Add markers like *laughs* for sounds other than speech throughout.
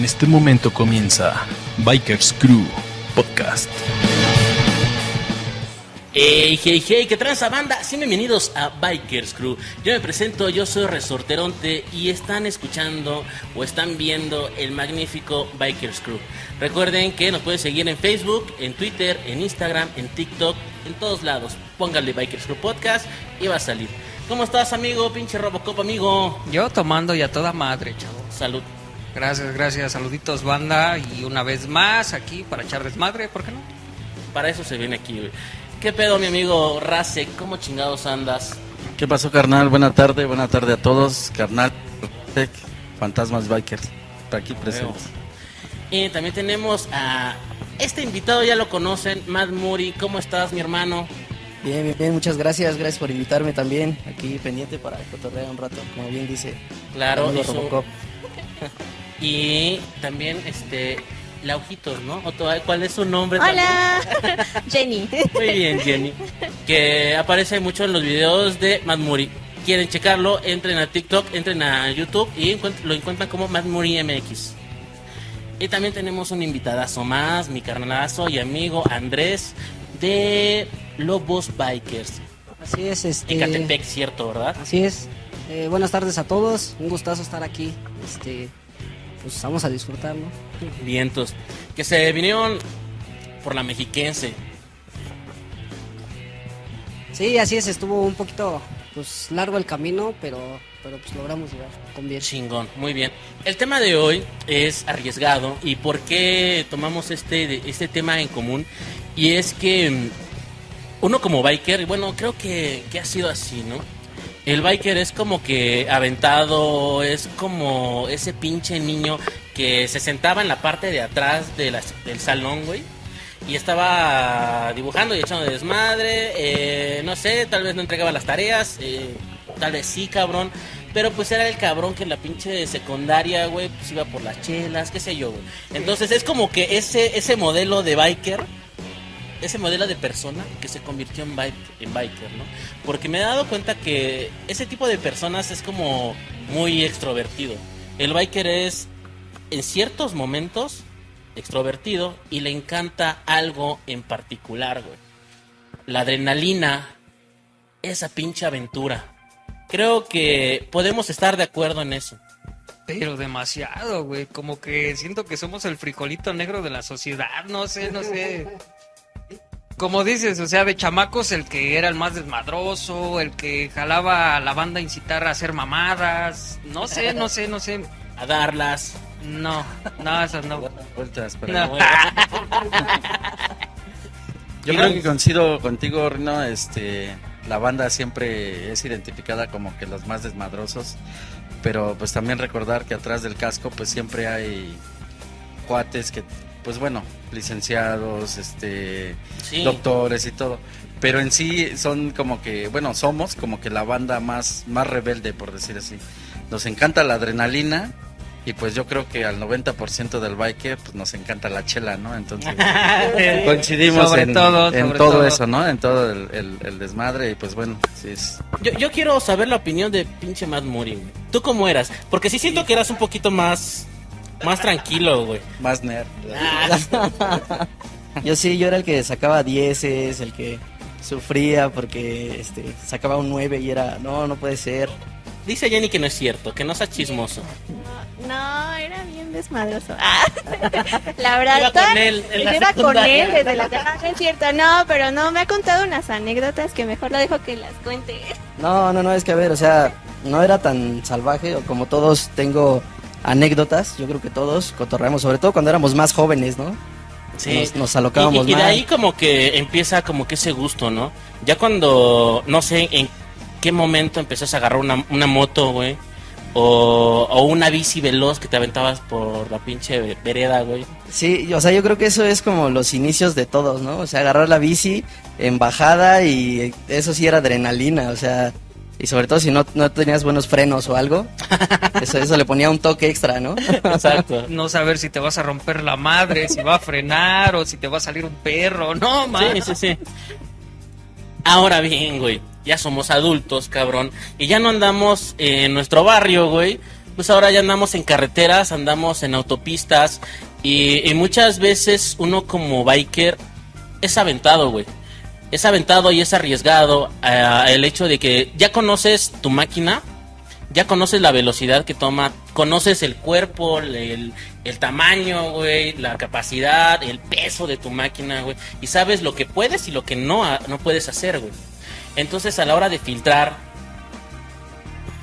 En este momento comienza Bikers Crew Podcast. Hey, hey, hey, ¿qué tranza banda? Sí, bienvenidos a Bikers Crew. Yo me presento, yo soy Resorteronte y están escuchando o están viendo el magnífico Bikers Crew. Recuerden que nos pueden seguir en Facebook, en Twitter, en Instagram, en TikTok, en todos lados. Pónganle Bikers Crew Podcast y va a salir. ¿Cómo estás, amigo? Pinche Robocop, amigo. Yo tomando ya toda madre, chavo. Salud. Gracias, gracias. Saluditos, banda. Y una vez más aquí para echar desmadre, ¿por qué no? Para eso se viene aquí, güey. ¿Qué pedo, mi amigo Race? ¿Cómo chingados andas? ¿Qué pasó, carnal? Buena tarde, buena tarde a todos. Carnal, Fantasmas Bikers, aquí presentes. Y también tenemos a este invitado, ya lo conocen, Matt Muri. ¿Cómo estás, mi hermano? Bien, bien, bien, muchas gracias, gracias por invitarme también, aquí pendiente para cotorrear un rato, como bien dice. Claro, y su-. *laughs* Y también, este, Laujitos, ¿no? ¿O to- ¿Cuál es su nombre? Hola, *laughs* Jenny. Muy bien, Jenny. Que aparece mucho en los videos de Matt Muri. Quieren checarlo, entren a TikTok, entren a YouTube y encuent- lo encuentran como Matt Muri MX. Y también tenemos un invitadazo más, mi carnalazo y amigo Andrés de Lobos Bikers. Así es, este. Ecatepec, cierto, ¿verdad? Así es. Eh, buenas tardes a todos. Un gustazo estar aquí. Este, pues vamos a disfrutarlo. Vientos. Que se vinieron por la mexiquense. Sí, así es. Estuvo un poquito, pues largo el camino, pero, pero pues logramos llegar con bien. Chingón, muy bien. El tema de hoy es arriesgado y por qué tomamos este, este tema en común. Y es que mm, uno como biker, bueno, creo que, que ha sido así, ¿no? El biker es como que aventado, es como ese pinche niño que se sentaba en la parte de atrás de del salón, güey. Y estaba dibujando y echando desmadre, eh, no sé, tal vez no entregaba las tareas, eh, tal vez sí, cabrón. Pero pues era el cabrón que en la pinche secundaria, güey, pues iba por las chelas, qué sé yo, güey. Entonces es como que ese, ese modelo de biker, ese modelo de persona que se convirtió en, bike, en biker, ¿no? Porque me he dado cuenta que ese tipo de personas es como muy extrovertido. El biker es, en ciertos momentos, extrovertido y le encanta algo en particular, güey. La adrenalina, esa pinche aventura. Creo que podemos estar de acuerdo en eso. Pero demasiado, güey. Como que siento que somos el frijolito negro de la sociedad. No sé, no sé. *laughs* Como dices, o sea, de chamacos, el que era el más desmadroso, el que jalaba a la banda a incitar a hacer mamadas. No sé, no sé, no sé. *laughs* A darlas. No, no, eso no. Vueltas, pero No. Bueno, *laughs* Yo creo que coincido contigo, Rino. Este, la banda siempre es identificada como que los más desmadrosos, pero pues también recordar que atrás del casco pues siempre hay cuates que, pues bueno, licenciados, este, Sí. doctores y todo. Pero en sí son como que, bueno, somos como que la banda más, más rebelde, por decir así. Nos encanta la adrenalina y pues yo creo que al 90% del biker pues nos encanta la chela, ¿no? Entonces *laughs* coincidimos Sobre en, todo, en sobre todo, todo. eso, ¿no? En todo el, el- el desmadre y pues bueno, sí es... Yo, yo quiero saber la opinión de pinche Matt Muri, güey. ¿Tú cómo eras? Porque sí siento que eras un poquito más... Más tranquilo, güey. Más nerd. *laughs* Yo sí, yo era el que sacaba dieces, el que sufría porque este, sacaba un 9 y era, no, no puede ser. Dice Jenny que no es cierto, que no sea chismoso. No, era bien desmadroso. Ah, *laughs* la verdad, Iba con él en la yo iba con secundaria. él desde la ah, no es cierto, no, pero no, me ha contado unas anécdotas que mejor lo dejo que las cuente. No, no, no, es que a ver, o sea, no era tan salvaje, o como todos tengo anécdotas, yo creo que todos cotorreamos, sobre todo cuando éramos más jóvenes, ¿no? Nos, nos alocábamos y, y de ahí como que empieza como que ese gusto, ¿no? Ya cuando, no sé en qué momento empezás a agarrar una, una moto, güey. O, o una bici veloz que te aventabas por la pinche vereda, güey. Sí, o sea, yo creo que eso es como los inicios de todos, ¿no? O sea, agarrar la bici en bajada y eso sí era adrenalina, o sea, y sobre todo si no, no tenías buenos frenos o algo, *laughs* eso, eso le ponía un toque extra, ¿no? Exacto. *laughs* No saber si te vas a romper la madre, si va a frenar o si te va a salir un perro. No, man. Sí, sí, sí. Ahora bien, güey, ya somos adultos, cabrón, y ya no andamos en nuestro barrio, güey, pues ahora ya andamos en carreteras, andamos en autopistas y, y muchas veces uno como biker es aventado, güey. Es aventado y es arriesgado eh, el hecho de que ya conoces tu máquina, ya conoces la velocidad que toma, conoces el cuerpo, el, el tamaño, güey, la capacidad, el peso de tu máquina, güey, y sabes lo que puedes y lo que no, ha- no puedes hacer, güey. Entonces a la hora de filtrar,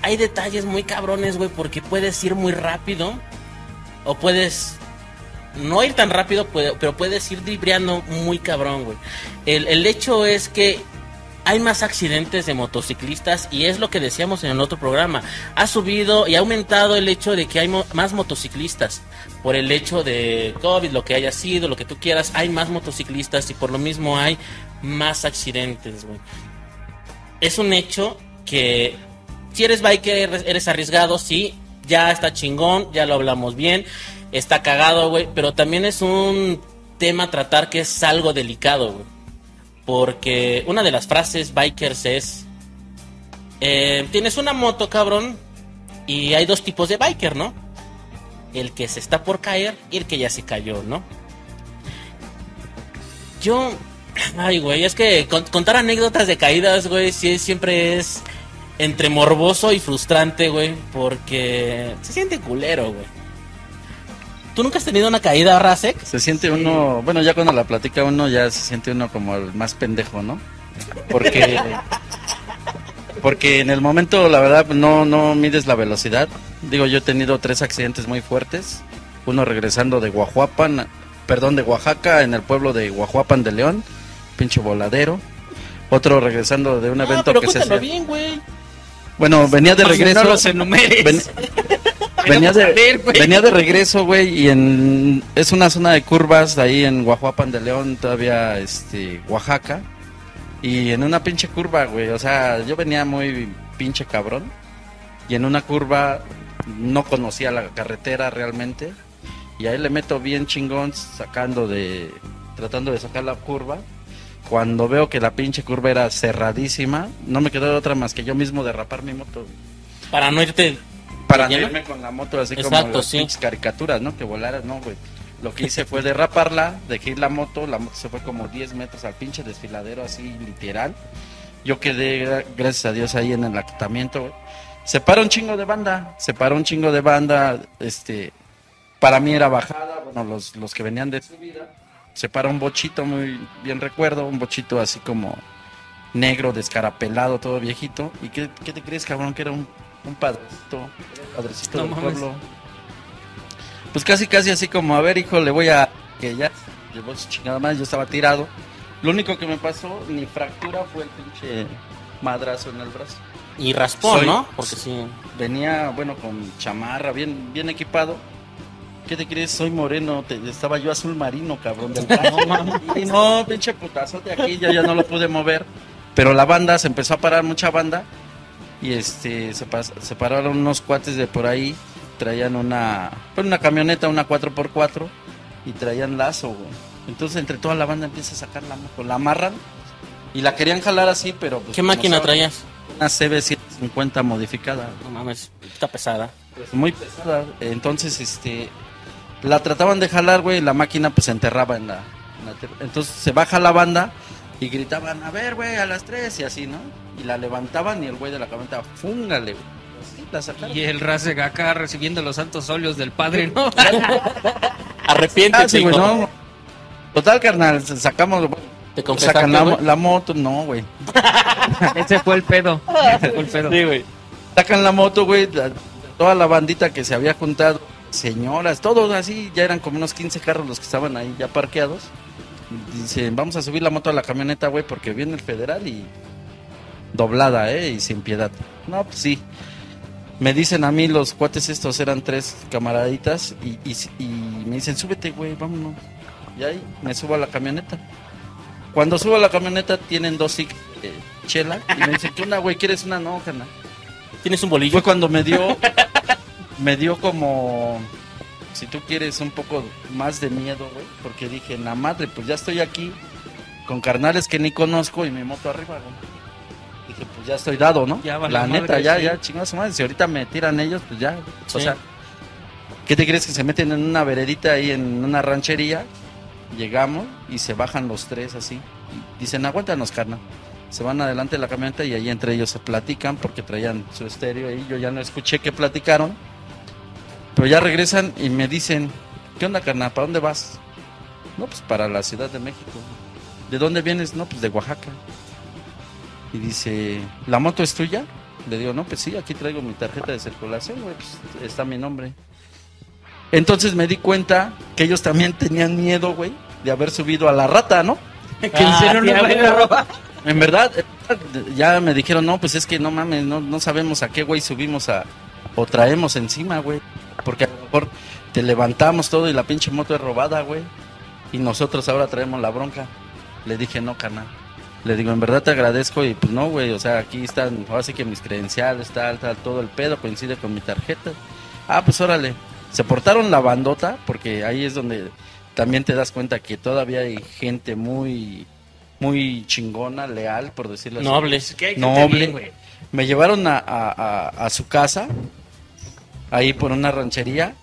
hay detalles muy cabrones, güey, porque puedes ir muy rápido o puedes no ir tan rápido, pero puedes ir dribriando muy cabrón, güey. El, el hecho es que hay más accidentes de motociclistas y es lo que decíamos en el otro programa. Ha subido y ha aumentado el hecho de que hay más motociclistas. Por el hecho de COVID, lo que haya sido, lo que tú quieras, hay más motociclistas y por lo mismo hay más accidentes, güey. Es un hecho que si eres biker, eres arriesgado, sí, ya está chingón, ya lo hablamos bien, está cagado, güey, pero también es un tema tratar que es algo delicado, güey. Porque una de las frases bikers es, eh, tienes una moto, cabrón, y hay dos tipos de biker, ¿no? El que se está por caer y el que ya se cayó, ¿no? Yo, *clears throat* ay, güey, es que con- contar anécdotas de caídas, güey, siempre es entre morboso y frustrante, güey, porque se siente culero, güey. ¿Tú nunca has tenido una caída, Rasek? Se siente uno, bueno, ya cuando la platica uno ya se siente uno como el más pendejo, ¿no? Porque *laughs* porque en el momento la verdad no no mides la velocidad. Digo, yo he tenido tres accidentes muy fuertes, uno regresando de Guajuapan, perdón, de Oaxaca en el pueblo de Guajuapan de León, pinche voladero. Otro regresando de un Ah, evento pero que se hacía- bien, güey. Bueno, venía de regreso. No los enumeres. Ven- *laughs* venía, Queremos de, güey. venía de regreso, güey, y en es una zona de curvas ahí en Guajuapan de León, todavía este Oaxaca. Y en una pinche curva, güey, o sea, yo venía muy pinche cabrón. Y en una curva no conocía la carretera realmente. Y ahí le meto bien chingón sacando de tratando de sacar la curva. Cuando veo que la pinche curva era cerradísima, no me quedó de otra más que yo mismo derrapar mi moto. Para no irte... Para no irme con la moto así como las sí. caricaturas, ¿no? Que volaras, no, güey. Lo que hice fue derraparla, dejé ir la moto, la moto se fue como 10 metros al pinche desfiladero, así literal. Yo quedé, gra- gracias a Dios, ahí en el acotamiento, güey. Se para un chingo de banda, se para un chingo de banda, este, para mí era bajada, bueno, los, los que venían de subida, se para un bochito, muy bien recuerdo, un bochito así como negro, descarapelado, todo viejito. ¿Y qué, qué te crees, cabrón? Que era un, un padrecito, padrecito No del mames. pueblo. Pues casi, casi así como, a ver, hijo, le voy a... Que ya llevó su chingada más, yo estaba tirado. Lo único que me pasó, ni fractura, fue el pinche madrazo en el brazo. Y raspón, Soy- ¿no? Porque sí... Venía, bueno, con chamarra, bien, bien equipado. ¿Qué te crees? Soy moreno, te- estaba yo azul marino, cabrón. Del *laughs* no, y no, pinche putazo de aquí, yo ya no lo pude mover. Pero la banda, se empezó a parar mucha banda. Y este, se, pas- se pararon unos cuates de por ahí. Traían una, pues una camioneta, una 4x4. Y traían lazo, güey. Entonces, entre toda la banda empieza a sacar la moto. La amarran. Y la querían jalar así, pero... pues, ¿Qué máquina saben, traías? Una CB150 modificada. No mames, está pesada. Pues, muy pesada. Entonces, este, la trataban de jalar, güey, y la máquina pues se enterraba en la, en la ter- Entonces se baja la banda y gritaban, a ver, güey, a las tres y así, ¿no? Y la levantaban y el güey de la camioneta, fúngale, güey. Así la sacaron. Y el Rasek acá recibiendo los santos óleos del padre, ¿no? *laughs* Arrepiéntete, Ah, sí, güey, no. Total, carnal, sacamos, bueno, ¿Te confesaste, sacan la, la moto, no, güey. *laughs* Ese fue el pedo. Ese fue el pedo. Sí, güey. Sacan la moto, güey, toda la bandita que se había juntado, señoras, todos así, ya eran como unos 15 carros los que estaban ahí ya parqueados. Dicen, vamos a subir la moto a la camioneta, güey, porque viene el federal y doblada, ¿eh? Y sin piedad. No, pues sí. Me dicen a mí, los cuates estos eran tres camaraditas y, y, y me dicen, súbete, güey, vámonos. Y ahí me subo a la camioneta. Cuando subo a la camioneta tienen dos eh, chela y me dicen, ¿qué onda, güey? ¿Quieres una? No, carnal. ¿Tienes un bolillo? Fue cuando me dio, me dio como, si tú quieres, un poco más de miedo, güey, porque dije, la madre, pues ya estoy aquí con carnales que ni conozco y mi moto arriba, güey. Dije, pues ya estoy dado, ¿no? Ya valió La madre, neta, ya, sí. ya, chingados madre. Si ahorita me tiran ellos, pues ya. O sea, ¿qué te crees que se meten en una veredita ahí en una ranchería? Llegamos y se bajan los tres así. Y dicen, aguántanos, carnal. Se van adelante de la camioneta y ahí entre ellos se platican porque traían su estéreo ahí. Yo ya no escuché que platicaron. Pero ya regresan y me dicen, ¿qué onda, carnal? ¿Para dónde vas? No, pues para la Ciudad de México. ¿De dónde vienes? No, pues de Oaxaca. Y dice, ¿la moto es tuya? Le digo, no, pues sí, aquí traigo mi tarjeta de circulación, güey, pues está mi nombre. Entonces me di cuenta que ellos también tenían miedo, güey, de haber subido a la rata, ¿no? *laughs* Que hicieron sí, un a baile huevo. roba. En verdad, ya me dijeron, no, pues es que no mames, no, no sabemos a qué güey subimos a, o traemos encima, güey. Mejor te levantamos todo y la pinche moto es robada, güey. Y nosotros ahora traemos la bronca. Le dije, no, carnal. Le digo, en verdad te agradezco y pues no, güey, o sea, aquí están, ahora sí que mis credenciales, tal, tal, todo el pedo coincide con mi tarjeta. Ah, pues órale. Se portaron la bandota, porque ahí es donde también te das cuenta que todavía hay gente muy, muy chingona, leal, por decirlo así. Noble. bien, güey. Me llevaron a, a- a- a su casa, ahí por una ranchería.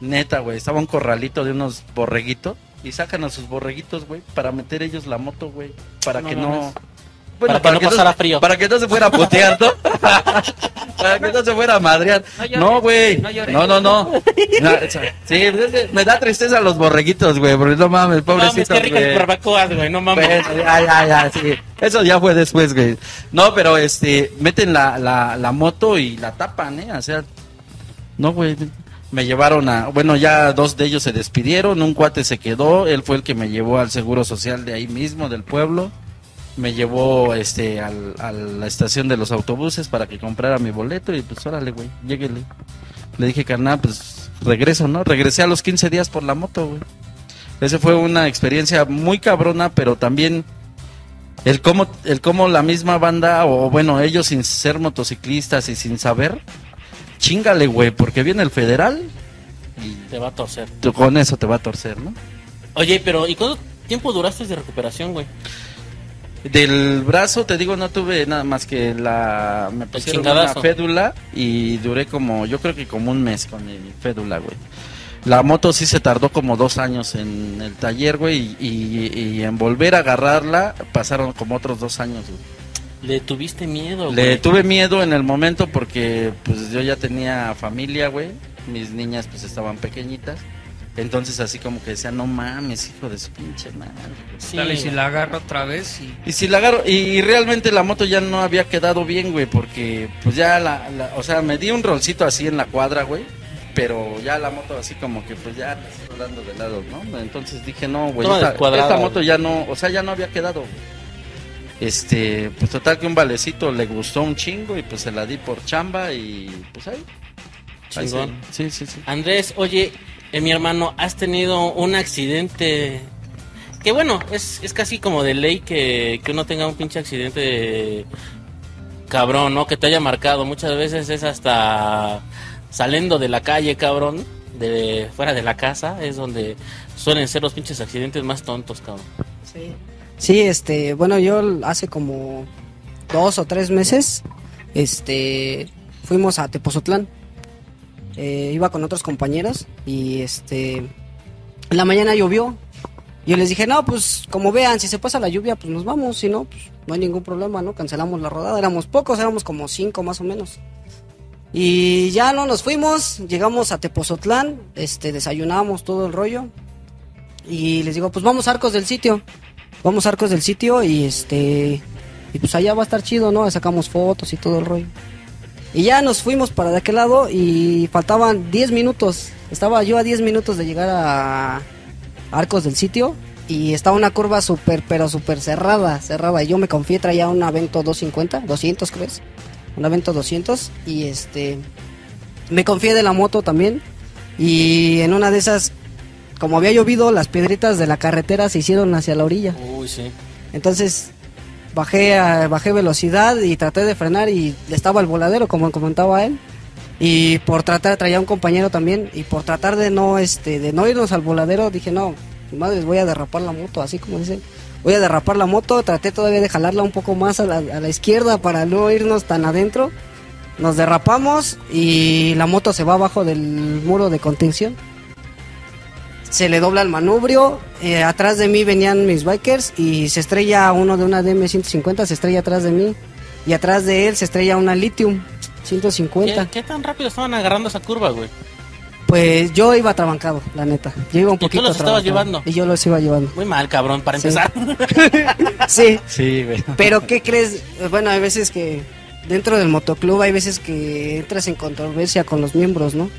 Neta, güey, estaba un corralito de unos borreguitos. Y sacan a sus borreguitos, güey, para meter ellos la moto, güey. Para No que no... Para que no pasara frío. Para que no se fuera *laughs* a putear, ¿no? *laughs* para que no se fuera a madrear. No güey. no. No, no, no. Sí, pues me da tristeza los borreguitos, güey, porque no mames, No mames, pobrecitos, qué ricas güey. barbacoas, güey, no mames. Ya, sí. Eso ya fue después, güey. No, pero este, meten la, la, la moto y la tapan, ¿eh? O sea, no, güey. Me llevaron a, bueno, ya dos de ellos se despidieron, un cuate se quedó, él fue el que me llevó al seguro social de ahí mismo, del pueblo. Me llevó este al, a la estación de los autobuses para que comprara mi boleto y pues órale, güey, lléguele. Le dije, carnal, pues regreso, ¿no? Regresé a los 15 días por la moto, güey. Esa fue una experiencia muy cabrona, pero también el cómo, el cómo la misma banda, o bueno, ellos sin ser motociclistas y sin saber, chingale, güey, porque viene el federal y Te va a torcer. tú con eso te va a torcer, ¿no? Oye, pero ¿y cuánto tiempo duraste de recuperación, güey? Del brazo, te digo, no tuve nada más que la... Me pusieron una fédula y duré como, yo creo que como un mes con mi fédula, güey. La moto sí se tardó como dos años en el taller, güey, y, y- y en volver a agarrarla pasaron como otros dos años, güey. Le tuviste miedo, güey. Le tuve miedo en el momento porque pues yo ya tenía familia, güey. Mis niñas pues estaban pequeñitas. Entonces así como que decía, no mames, hijo de su pinche madre. güey". Sí, Dale, si la agarro otra vez y... Y si la agarro, y, y realmente la moto ya no había quedado bien, güey, porque pues ya la, la- o sea, me di un rolcito así en la cuadra, güey. Pero ya la moto así como que pues ya está rodando de lado, ¿no? Entonces dije, no, güey, esta, descuadrada, esta güey. moto ya no, o sea, ya no había quedado. Este, pues total que un valecito le gustó un chingo y pues se la di por chamba y pues ahí. Chingón. Sí, sí, sí. Andrés, oye, eh, mi hermano, has tenido un accidente que bueno, es, es casi como de ley que, que uno tenga un pinche accidente cabrón, ¿no? Que te haya marcado. Muchas veces es hasta saliendo de la calle, cabrón, de fuera de la casa, es donde suelen ser los pinches accidentes más tontos, cabrón. Sí. Sí, este, bueno, yo hace como dos o tres meses, este, fuimos a Tepozotlán. Eh, iba con otros compañeros y este, en la mañana llovió. Yo les dije, no, pues como vean, si se pasa la lluvia, pues nos vamos, si no, pues no hay ningún problema, ¿no? Cancelamos la rodada, éramos pocos, éramos como cinco más o menos. Y ya no nos fuimos, llegamos a Tepozotlán, este, desayunamos todo el rollo. Y les digo, pues vamos a Arcos del Sitio. Vamos a Arcos del Sitio y este. Y pues allá va a estar chido, ¿no? Sacamos fotos y todo el rollo. Y ya nos fuimos para de aquel lado y faltaban 10 minutos. Estaba yo a 10 minutos de llegar a Arcos del Sitio. Y estaba una curva súper, pero súper cerrada, cerrada. Y yo me confié, traía un Avento 250, 200 crees. Un Avento 200. Y este. Me confié de la moto también. Y en una de esas como había llovido, las piedritas de la carretera se hicieron hacia la orilla. Uy, sí. Entonces bajé a- bajé velocidad y traté de frenar y estaba el voladero, como comentaba él. Y por tratar, traía un compañero también, y por tratar de no, este, de no irnos al voladero, dije, no, madres, voy a derrapar la moto, así como dicen. Voy a derrapar la moto, traté todavía de jalarla un poco más a la, a la izquierda para no irnos tan adentro. Nos derrapamos y la moto se va abajo del muro de contención. Se le dobla el manubrio. eh, atrás de mí venían mis bikers y se estrella uno de una DM150, se estrella atrás de mí. Y atrás de él se estrella una Lithium 150. ¿Qué, qué tan rápido estaban agarrando esa curva, güey? Pues yo iba atrabancado, la neta. Yo iba un tú poquito los estabas llevando? Y yo los iba llevando. Muy mal, cabrón, para Sí. empezar. *laughs* Sí, Sí, güey. pero ¿qué crees? Bueno, hay veces que dentro del motoclub hay veces que entras en controversia con los miembros, ¿no?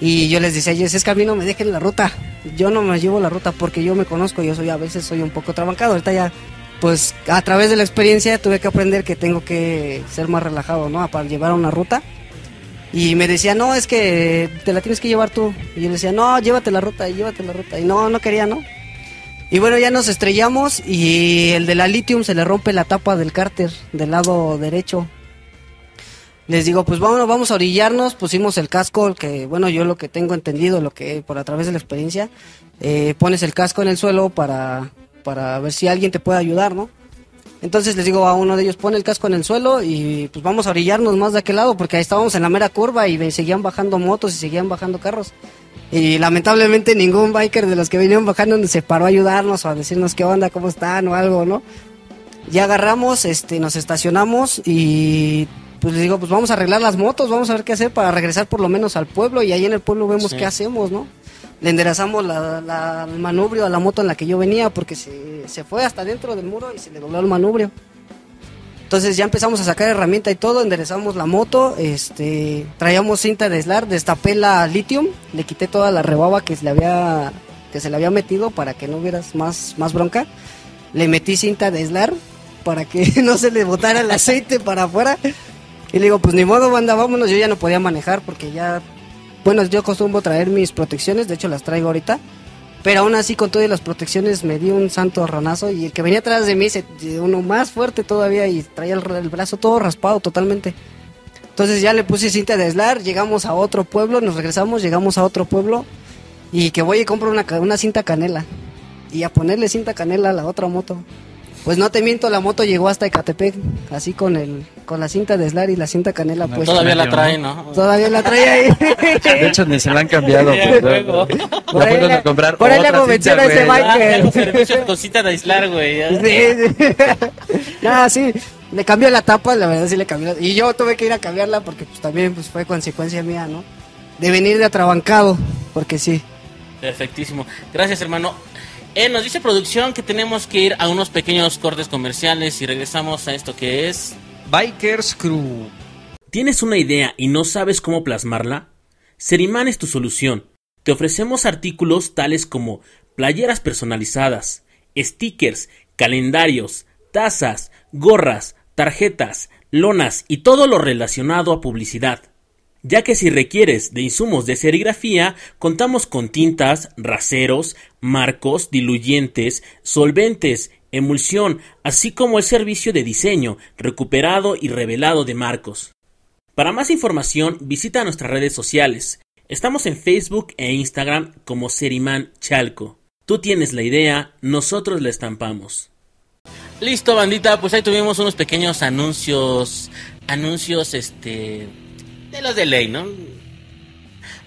Y yo les decía es que a mí no me dejen la ruta. Yo no me llevo la ruta porque yo me conozco, yo soy a veces soy un poco trabancado. Ahorita ya, pues a través de la experiencia tuve que aprender que tengo que ser más relajado, ¿no? Para llevar una ruta. Y me decía, no, es que te la tienes que llevar tú. Y yo le decía, no, llévate la ruta, llévate la ruta. Y no, no quería, ¿no? Y bueno, ya nos estrellamos y el de la Lithium se le rompe la tapa del cárter del lado derecho. Les digo, pues vamos a orillarnos, pusimos el casco, que bueno, yo lo que tengo entendido, lo que por a través de la experiencia, eh, pones el casco en el suelo para, para ver si alguien te puede ayudar, ¿no? Entonces les digo a uno de ellos, pone el casco en el suelo y pues vamos a orillarnos más de aquel lado, porque ahí estábamos en la mera curva y seguían bajando motos y seguían bajando carros. Y lamentablemente ningún biker de los que venían bajando se paró a ayudarnos o a decirnos qué onda, cómo están o algo, ¿no? Ya agarramos, este, nos estacionamos y pues les digo, pues vamos a arreglar las motos, vamos a ver qué hacer para regresar por lo menos al pueblo y ahí en el pueblo vemos Sí. qué hacemos, ¿no? Le enderezamos la, la- el manubrio a la moto en la que yo venía porque se, se fue hasta dentro del muro y se le dobló el manubrio. Entonces ya empezamos a sacar herramienta y todo, enderezamos la moto, este, traíamos cinta de aislar, destapé la lithium, le quité toda la rebaba que se le había, que se le había metido para que no hubieras más, más bronca. Le metí cinta de aislar para que *laughs* no se le botara el aceite para afuera. Y le digo, pues ni modo, banda, vámonos. Yo ya no podía manejar porque ya, bueno, yo acostumbro traer mis protecciones, de hecho las traigo ahorita. Pero aún así, con todas las protecciones, me dio un santo ranazo. Y el que venía atrás de mí, se, uno más fuerte todavía, y traía el, brazo todo raspado totalmente. Entonces ya le puse cinta de aislar, llegamos a otro pueblo, nos regresamos, llegamos a otro pueblo. Y que voy y compro una, una cinta canela. Y a ponerle cinta canela a la otra moto. Pues no te miento, la moto llegó hasta Ecatepec, así con el con la cinta de aislar y la cinta canela pues Todavía la trae, ¿no? todavía la trae ahí. De hecho, ni se la han cambiado. Pues. Por La ahí le- comprar por ahí le otra hago mención cinta, a ese bike. Ah, con cita de aislar, güey. Sí, sí. Nada, sí. Le cambió la tapa, la verdad sí le cambió. Y yo tuve que ir a cambiarla porque pues también pues fue consecuencia mía, ¿no? De venir de atrabancado, porque sí. Perfectísimo. Gracias, hermano. Eh, nos dice producción que tenemos que ir a unos pequeños cortes comerciales y regresamos a esto que es... Bikers Crew. ¿Tienes una idea y no sabes cómo plasmarla? Seriman es tu solución. Te ofrecemos artículos tales como playeras personalizadas, stickers, calendarios, tazas, gorras, tarjetas, lonas y todo lo relacionado a publicidad. Ya que si requieres de insumos de serigrafía, contamos con tintas, raseros, marcos, diluyentes, solventes, emulsión, así como el servicio de diseño, recuperado y revelado de marcos. Para más información, visita nuestras redes sociales. Estamos en Facebook e Instagram como Seriman Chalco. Tú tienes la idea, nosotros la estampamos. Listo, bandita, pues ahí tuvimos unos pequeños anuncios, anuncios, este, de los de ley, ¿no?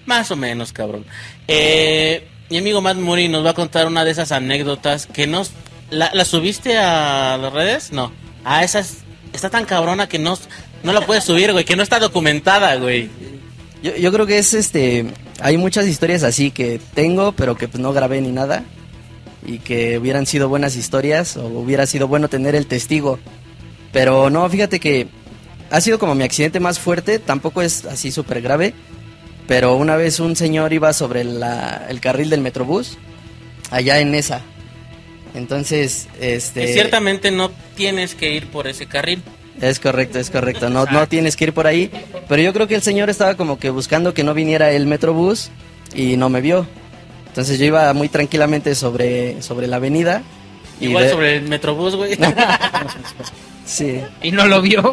Más o menos, cabrón. Eh, mi amigo Matt Muri nos va a contar una de esas anécdotas que nos... ¿La, subiste a las redes? No. Ah, esa es- está tan cabrona que no, no la puedes subir, güey, que no está documentada, güey. Yo, yo creo que es este. Hay muchas historias así que tengo, pero que pues, no grabé ni nada. Y que hubieran sido buenas historias o hubiera sido bueno tener el testigo. Pero no, fíjate que ha sido como mi accidente más fuerte. Tampoco es así súper grave. Pero una vez un señor iba sobre la- el carril del metrobús. Allá en esa. Entonces, este. Y ciertamente no tienes que ir por ese carril. Es correcto, es correcto. No, no tienes que ir por ahí. Pero yo creo que el señor estaba como que buscando que no viniera el Metrobús y no me vio. Entonces yo iba muy tranquilamente sobre, sobre la avenida. Y Igual de- sobre el Metrobús, güey. *laughs* *laughs* Sí, Y no lo vio.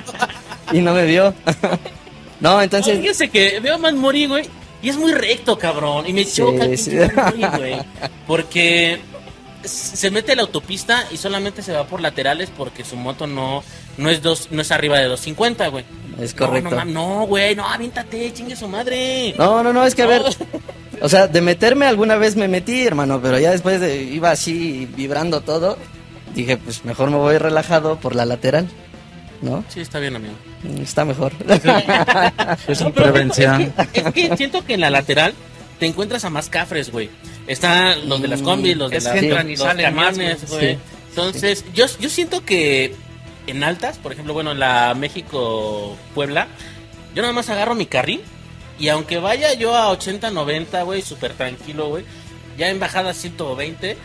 *laughs* y no me vio. *laughs* no, entonces... Fíjese que veo más morir, güey. Y es muy recto, cabrón. Y me Sí, choca sí. güey. Porque se mete a la autopista y solamente se va por laterales porque su moto no, no es dos, no es arriba de 250, güey. Es No, correcto. No, mam- no, güey, no, aviéntate, chingue su madre. No, no, no, es que a ver, No. *laughs* o sea, de meterme alguna vez me metí, hermano, pero ya después de- iba así vibrando todo, dije, pues mejor me voy relajado por la lateral, ¿no? Sí, está bien, amigo. Mm, Está mejor. *laughs* Es No, prevención. Es que siento que en la lateral te encuentras a más cafres, güey. Están los de las combis, los de Es las, que los, entran y los salen camiones, güey. güey. Sí. Entonces, yo, yo siento que en altas, por ejemplo, bueno, en la México-Puebla, yo nada más agarro mi carril y aunque vaya yo a 80, 90, güey, súper tranquilo, güey, ya en bajada 120,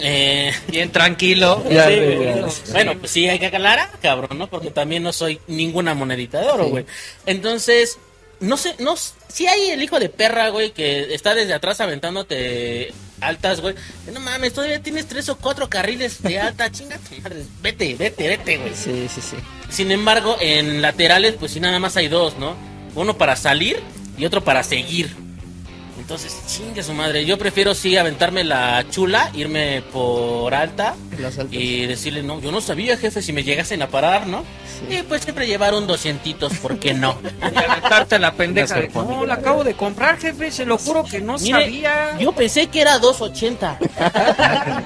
eh, Bien tranquilo. Ya, Sí, güey, güey. ya. Bueno, pues sí, hay que aclarar, cabrón, ¿no? Porque también no soy ninguna monedita de oro, Sí. güey. Entonces, no sé, no, si hay el hijo de perra, güey, que está desde atrás aventándote altas, güey. No mames, todavía tienes tres o cuatro carriles de alta, *laughs* chinga madre. Vete, vete, vete, güey. Sí, sí, sí. Sin embargo, en laterales, pues sí, nada más hay dos, ¿no? Uno para salir y otro para seguir. Entonces, chingue su madre. Yo prefiero sí aventarme la chula, irme por alta y decirle, no, yo no sabía, jefe, si me llegasen a parar, ¿no? Sí. Y pues siempre llevar un doscientitos, ¿por qué no? *laughs* Y aventarte la pendeja. De. No, la acabo de comprar, jefe. Se lo juro que no Mire, sabía. yo pensé que era 280. *laughs*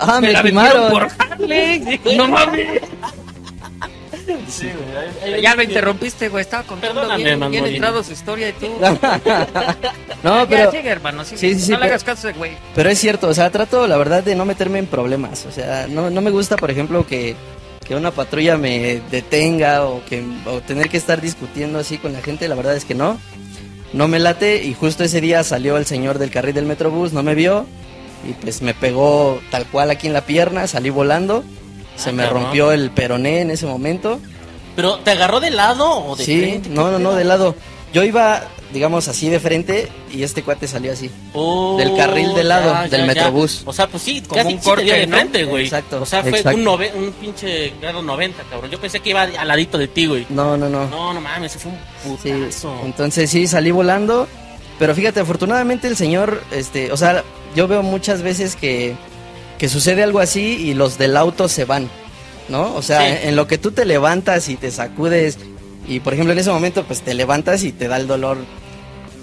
Ah, me, la vendieron timaron. por Harley. No mames. Ya lo interrumpiste, güey. Estaba contando Perdóname, bien, bien Manolín. entrado su historia y tú. *laughs* No, Ya, pero, sigue, hermano. sigue. Sí, sí, sí, no le pero- hagas caso a ese güey. pero es cierto, o sea, trato la verdad de no meterme en problemas. O sea, no, no me gusta, por ejemplo, que, que una patrulla me detenga o, que, o tener que estar discutiendo así con la gente. La verdad es que no. No me late y justo ese día salió el señor del carril del Metrobús, no me vio y pues me pegó tal cual aquí en la pierna, salí volando. Se Ah, me cabrón. rompió el peroné en ese momento. ¿Pero te agarró de lado o de Sí, frente? no, no, no, de lado. Yo iba, digamos, así de frente y este cuate salió así. Oh, Del carril de lado, ya, del ya, Metrobús. ya. O sea, pues sí, Como casi un sí te dio corte, de ¿no? frente, güey. Exacto, O sea, fue exacto. un, nove- un pinche grado 90, cabrón. Yo pensé que iba al ladito de ti, güey. No, no, no. No, no mames, fue un Sí, putazo. entonces sí, salí volando. Pero fíjate, afortunadamente el señor, este, o sea, yo veo muchas veces que, que sucede algo así y los del auto se van, ¿no? O sea, Sí. en lo que tú te levantas y te sacudes y, por ejemplo, en ese momento, pues te levantas y te da el dolor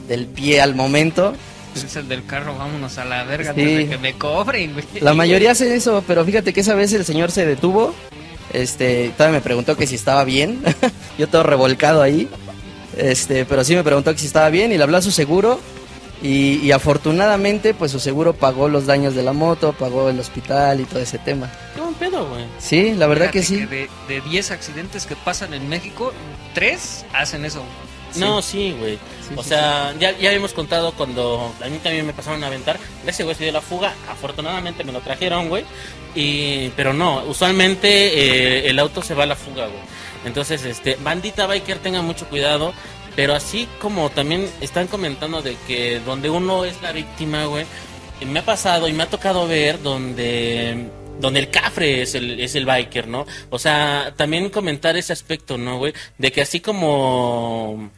del pie al momento. Es el del carro, vámonos a la verga Sí. que me cobren, güey. La mayoría hacen eso, pero fíjate que esa vez el señor se detuvo. Este, todavía me preguntó que si estaba bien. *laughs* Yo todo revolcado ahí. Este, pero sí me preguntó que si estaba bien y le habló a su seguro. Y, y afortunadamente, pues su seguro pagó los daños de la moto, pagó el hospital y todo ese tema. Qué buen pedo, güey. Sí, la verdad que sí. de, de 10 accidentes que pasan en México, 3 hacen eso. No, sí, güey. Sí, o sí, sea, ya, ya habíamos contado cuando a mí también me pasaron a aventar. Ese güey se dio la fuga. Afortunadamente me lo trajeron, güey. Y, pero no, usualmente eh, el auto se va a la fuga, güey. Entonces, este, bandita biker, tenga mucho cuidado. Pero así como también están comentando de que donde uno es la víctima, güey, me ha pasado y me ha tocado ver donde donde el cafre es el, es el biker, ¿no? O sea, también comentar ese aspecto, ¿no, güey? De que así como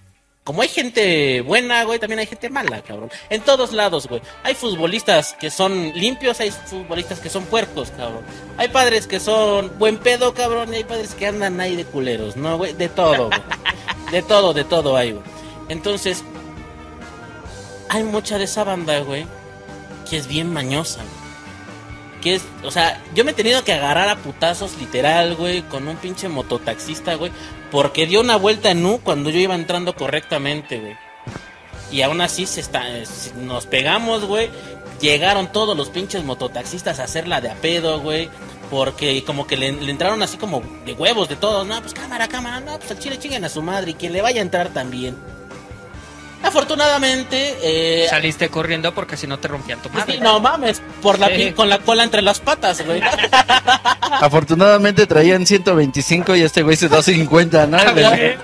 como hay gente buena, güey, también hay gente mala, cabrón. En todos lados, güey. Hay futbolistas que son limpios, hay futbolistas que son puercos, cabrón. Hay padres que son buen pedo, cabrón, y hay padres que andan ahí de culeros, ¿no, güey? De todo, güey. De todo, de todo hay, güey. Entonces, hay mucha de esa banda, güey, que es bien mañosa, güey. Que es, o sea, yo me he tenido que agarrar a putazos literal, güey, con un pinche mototaxista, güey, porque dio una vuelta en U cuando yo iba entrando correctamente, güey. Y aún así se está, nos pegamos, güey. Llegaron todos los pinches mototaxistas a hacerla de a pedo, güey. Porque como que le, le entraron así como de huevos de todos. No, pues cámara, cámara, no, pues al chile chinguen a su madre y que le vaya a entrar también. Afortunadamente, eh, Saliste corriendo porque si no te rompían tu pues, madre. sí, no mames, por la Sí. pin- con la cola entre las patas, güey. *laughs* Afortunadamente traían 125 y este güey se dio 50, ¿no? Se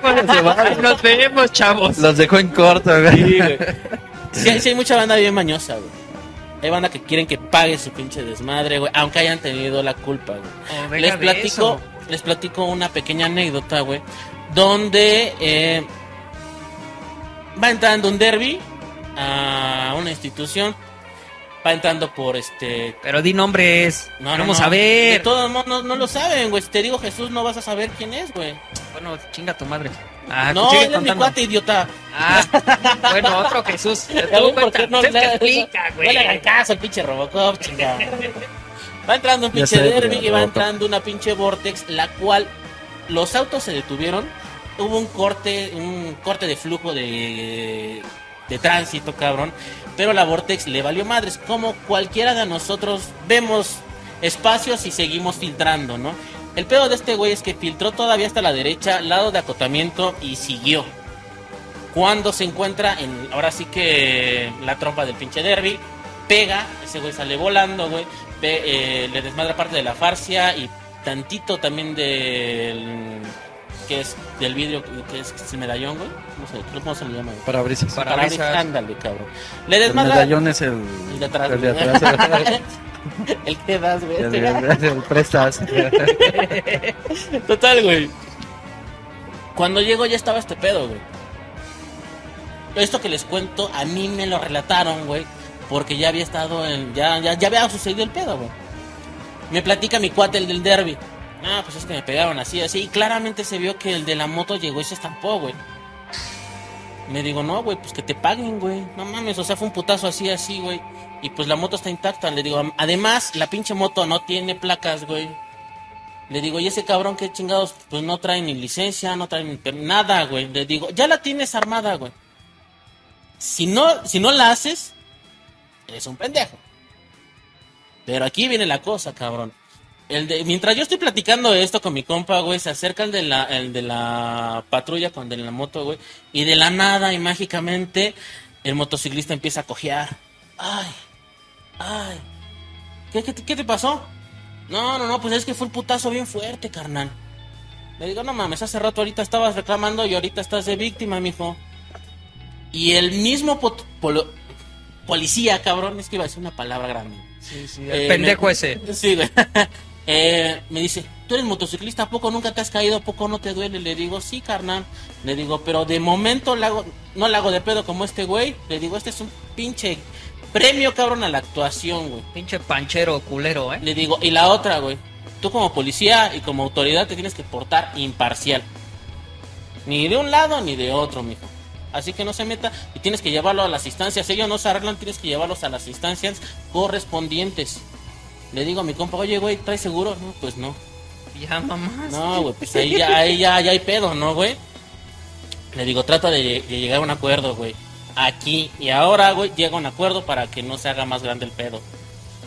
Nos vemos, chavos. Los dejó en corto, güey. Sí, güey. *laughs* Sí, hay- sí hay mucha banda bien mañosa, güey. Hay banda que quieren que pague su pinche desmadre, güey, aunque hayan tenido la culpa, güey. Oh, Les platico, les platico una pequeña anécdota, güey, donde eh, va entrando un derby a una institución. Va entrando por este. Pero di nombres. No, no, Vamos no. a De ver. todos modos, no, no lo saben, güey. Si te digo Jesús, no vas a saber quién es, güey. Bueno, chinga tu madre. Ah, no, él es mi cuate, idiota. Ah, bueno, otro Jesús. *laughs* Por cuenta, qué no le- explica, no güey. le hagan caso al pinche Robocop, chingada. *laughs* Va entrando un pinche sé, derby y va Robocop. entrando una pinche Vortex, la cual los autos se detuvieron. Hubo un corte, un corte de flujo de, de tránsito, cabrón. Pero la Vortex le valió madres. Como cualquiera de nosotros vemos espacios y seguimos filtrando, ¿no? El pedo de este güey es que filtró todavía hasta la derecha, lado de acotamiento y siguió cuando se encuentra en ahora sí que la trompa del pinche derby pega ese güey sale volando güey eh, le desmadra parte de la farcia y tantito también del que es del vidrio que es, el medallón güey no sé cómo se le llama güey? Parabrisas. Parabrisas. Ándale cabrón le El desmadra medallón es el, el de atrás, el de güey. atrás. el *laughs* que das güey el, de- el prestas. *laughs* Total, güey. Cuando llego ya estaba este pedo, güey. Esto que les cuento, a mí me lo relataron, güey. Porque ya había estado en. Ya, ya, ya había sucedido el pedo, güey. Me platica mi cuate, el del derby. Ah, pues es que me pegaron así, así. Y claramente se vio que el de la moto llegó y se estampó, güey. Me digo, no, güey, pues que te paguen, güey. No mames, o sea, fue un putazo así, así, güey. Y pues la moto está intacta. Le digo, además, la pinche moto no tiene placas, güey. Le digo, y ese cabrón que chingados, pues no trae ni licencia, no trae ni nada, güey. Le digo, ya la tienes armada, güey. Si no, si no la haces, eres un pendejo. Pero aquí viene la cosa, cabrón. El de, mientras yo estoy platicando esto con mi compa, güey, se acerca el de la, el de la patrulla con el de la moto, güey. Y de la nada y mágicamente el motociclista empieza a cojear. Ay, ay. ¿Qué, qué, te- qué te pasó? No, no, no, pues es que fue un putazo bien fuerte, carnal. Le digo, no mames, hace rato ahorita estabas reclamando y ahorita estás de víctima, mijo. Y el mismo polo- policía, cabrón, es que iba a decir una palabra grande. Sí, sí, Eh, el pendejo me- ese. *laughs* Sí, güey. Eh, me dice, tú eres motociclista, ¿a poco nunca te has caído? ¿A poco no te duele? Le digo, sí, carnal. Le digo, pero de momento hago, no le hago de pedo como este güey. Le digo, este es un pinche premio, cabrón, a la actuación, güey. Pinche panchero culero, ¿eh? Le digo, y la otra, güey. Tú como policía y como autoridad te tienes que portar imparcial. Ni de un lado ni de otro, mijo. Así que no se meta y tienes que llevarlo a las instancias. Ellos no se arreglan, tienes que llevarlos a las instancias correspondientes. Le digo a mi compa, oye, güey, ¿traes seguro? No, pues no. Ya, mamá. No, güey, pues ahí ya, ahí ya, ya hay pedo, ¿no, güey? Le digo, trata de, de llegar a un acuerdo, güey. Aquí y ahora, güey, llega a un acuerdo para que no se haga más grande el pedo.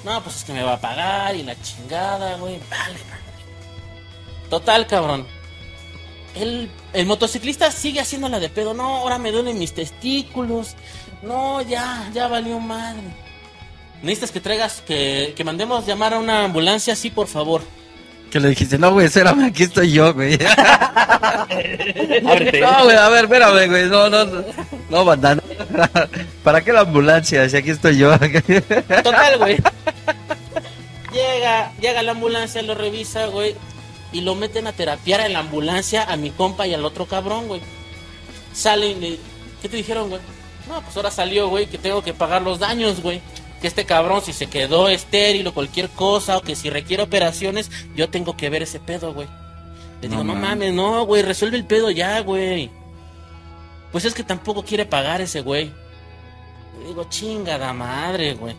No, pues es que me va a pagar y la chingada, güey. Vale. Total, cabrón. El, el motociclista sigue haciéndola de pedo. No, ahora me duelen mis testículos. No, ya, ya valió madre. Necesitas que traigas, que, que mandemos llamar a una ambulancia, sí, por favor. Que le dijiste, no, güey, espérame, aquí estoy yo, güey. *laughs* No, güey, a ver, espérame, güey. No, no, no. No, banda. no. *laughs* ¿Para qué la ambulancia? Si aquí estoy yo. *laughs* Total, güey. llega, llega la ambulancia, lo revisa, güey. Y lo meten a terapiar en la ambulancia a mi compa y al otro cabrón, güey. Salen, y, ¿qué te dijeron, güey? No, pues ahora salió, güey, que tengo que pagar los daños, güey. Que este cabrón, si se quedó estéril o cualquier cosa, o que si requiere operaciones, yo tengo que ver ese pedo, güey. Le digo, No no, mames. no, güey, resuelve el pedo ya, güey. Pues es que tampoco quiere pagar ese güey. Le digo, chingada madre, güey.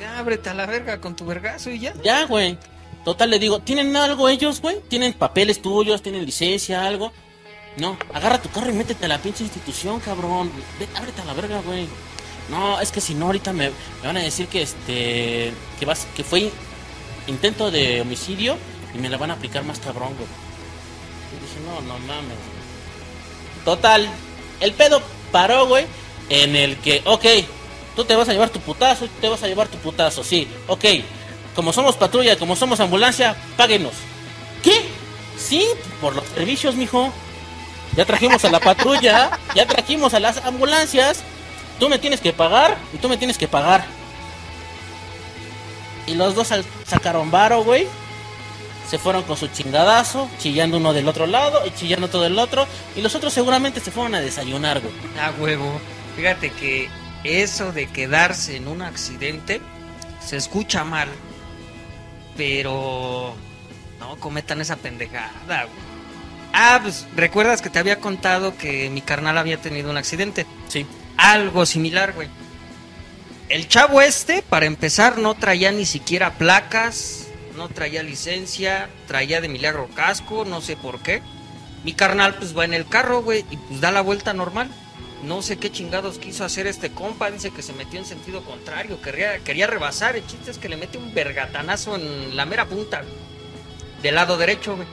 Ya, ábrete a la verga con tu vergazo y ya. Ya, güey. Total, le digo, ¿tienen algo ellos, güey? ¿Tienen papeles tuyos? ¿Tienen licencia, algo? No, agarra tu carro y métete a la pinche institución, cabrón. Vete, ábrete a la verga, güey. No, es que si no, ahorita me, van a decir que este. que vas, que fue intento de homicidio y me la van a aplicar más cabrón, güey. Y dije, no, no mames. Total, el pedo paró, güey, en el que, ok, tú te vas a llevar tu putazo, tú te vas a llevar tu putazo, sí, ok. Como somos patrulla, como somos ambulancia, páguenos. ¿Qué? Sí, por los servicios, mijo. Ya trajimos a la patrulla, ya trajimos a las ambulancias. Tú me tienes que pagar y tú me tienes que pagar. Y los dos sacaron varo, güey. se fueron con su chingadazo, chillando uno del otro lado y chillando todo el otro. Y los otros seguramente se fueron a desayunar, güey. A huevo. Fíjate que eso de quedarse en un accidente se escucha mal, pero no cometan esa pendejada. güey. Ah, pues recuerdas que te había contado que mi carnal había tenido un accidente. Sí. Algo similar, güey. El chavo este, para empezar, no traía ni siquiera placas, no traía licencia, traía de milagro casco, no sé por qué. Mi carnal, pues va en el carro, güey, y pues da la vuelta normal. No sé qué chingados quiso hacer este compa, dice que se metió en sentido contrario, quería, quería rebasar. El chiste es que le mete un vergatanazo en la mera punta, güey, del lado derecho, güey.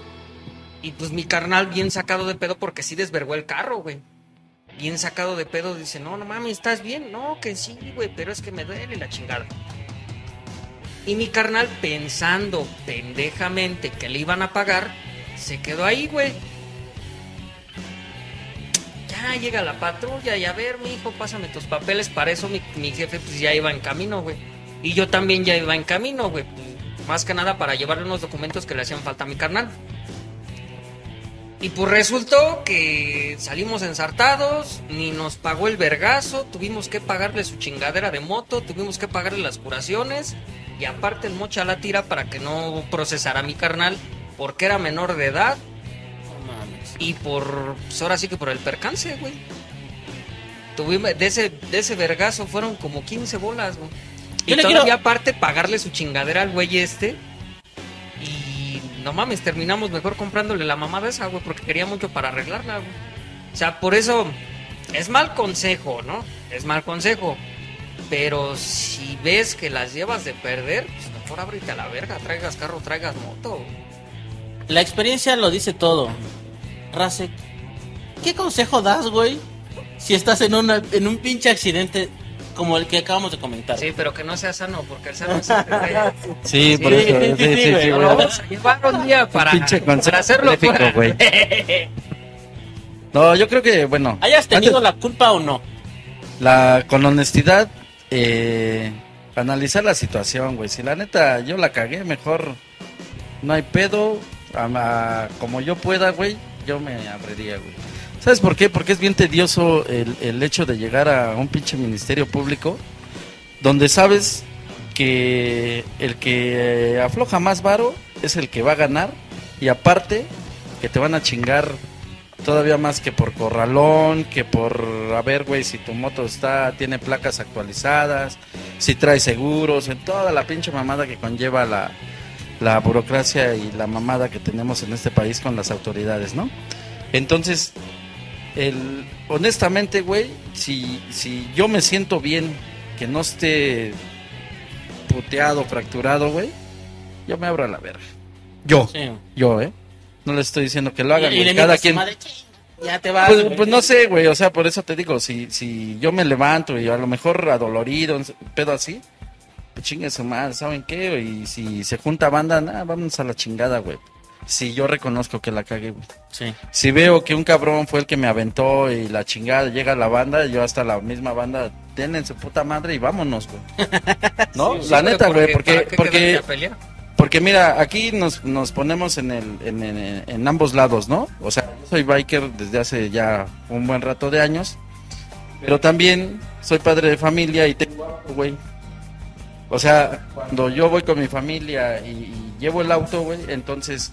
Y pues mi carnal, bien sacado de pedo, porque sí desvergó el carro, güey bien sacado de pedo, dice, no, no mames, ¿estás bien? No, que sí, güey, pero es que me duele la chingada. Y mi carnal, pensando pendejamente que le iban a pagar, se quedó ahí, güey. Ya llega la patrulla y a ver, mi hijo, pásame tus papeles. Para eso mi, mi jefe pues ya iba en camino, güey. Y yo también ya iba en camino, güey. Más que nada para llevarle unos documentos que le hacían falta a mi carnal. Y pues resultó que salimos ensartados, ni nos pagó el vergazo, tuvimos que pagarle su chingadera de moto, tuvimos que pagarle las curaciones y aparte el mocha la tira para que no procesara a mi carnal porque era menor de edad No mames. y por, pues ahora sí que por el percance, güey. Tuvimos, de ese, de ese vergazo fueron como 15 bolas, güey. Y todavía quiero- aparte pagarle su chingadera al güey este. No mames, terminamos mejor comprándole la mamada esa, güey, porque quería mucho para arreglarla, güey. O sea, por eso es mal consejo, ¿no? Es mal consejo. Pero si ves que las llevas de perder, pues mejor ábrete a la verga, traigas carro, traigas moto. La experiencia lo dice todo. Rasek, ¿qué consejo das, güey? Si estás en, una, en un pinche accidente como el que acabamos de comentar. Sí, pero que no sea sano, porque el sano es güey. *laughs* Sí, por eso. sí, Sí, sí, sí. Vamos a llevar un día para, para hacerlo güey. *laughs* No, yo creo que, bueno. ¿Hayas tenido antes- la culpa o no? la con honestidad eh, analizar la situación, güey. Si la neta yo la cagué, mejor no hay pedo. a- a- como yo pueda, güey, yo me abriría, güey. ¿Sabes por qué? Porque es bien tedioso el, el hecho de llegar a un pinche ministerio público donde sabes que el que afloja más varo es el que va a ganar y aparte que te van a chingar todavía más que por corralón, que por a ver, güey, si tu moto está tiene placas actualizadas, si trae seguros, en toda la pinche mamada que conlleva la, la burocracia y la mamada que tenemos en este país con las autoridades, ¿no? Entonces, el, honestamente, güey, si, si yo me siento bien, que no esté puteado, fracturado, güey, yo me abro a la verga. Yo, Sí. yo, ¿eh? No le estoy diciendo que lo hagan, y, cada quien... madre, "Chinga, ya te vas. Pues, güey". pues no sé, güey, o sea, por eso te digo, si, si yo me levanto y a lo mejor adolorido, un pedo así, pues chingue su madre, ¿saben qué? Y si se junta banda, nada, vámonos a la chingada, güey. Si yo reconozco que la cagué, güey. Sí. Si veo que un cabrón fue el que me aventó y la chingada llega la banda, yo hasta la misma banda, denle su puta madre y vámonos, güey. *laughs* ¿No? Sí, la neta, güey, porque, ¿para qué porque, a pelear? porque mira, aquí nos, nos ponemos en, el, en, en- en ambos lados, ¿no? O sea, yo soy biker desde hace ya un buen rato de años, pero también soy padre de familia y tengo auto, güey. O sea, cuando yo voy con mi familia y, y llevo el auto, güey, entonces,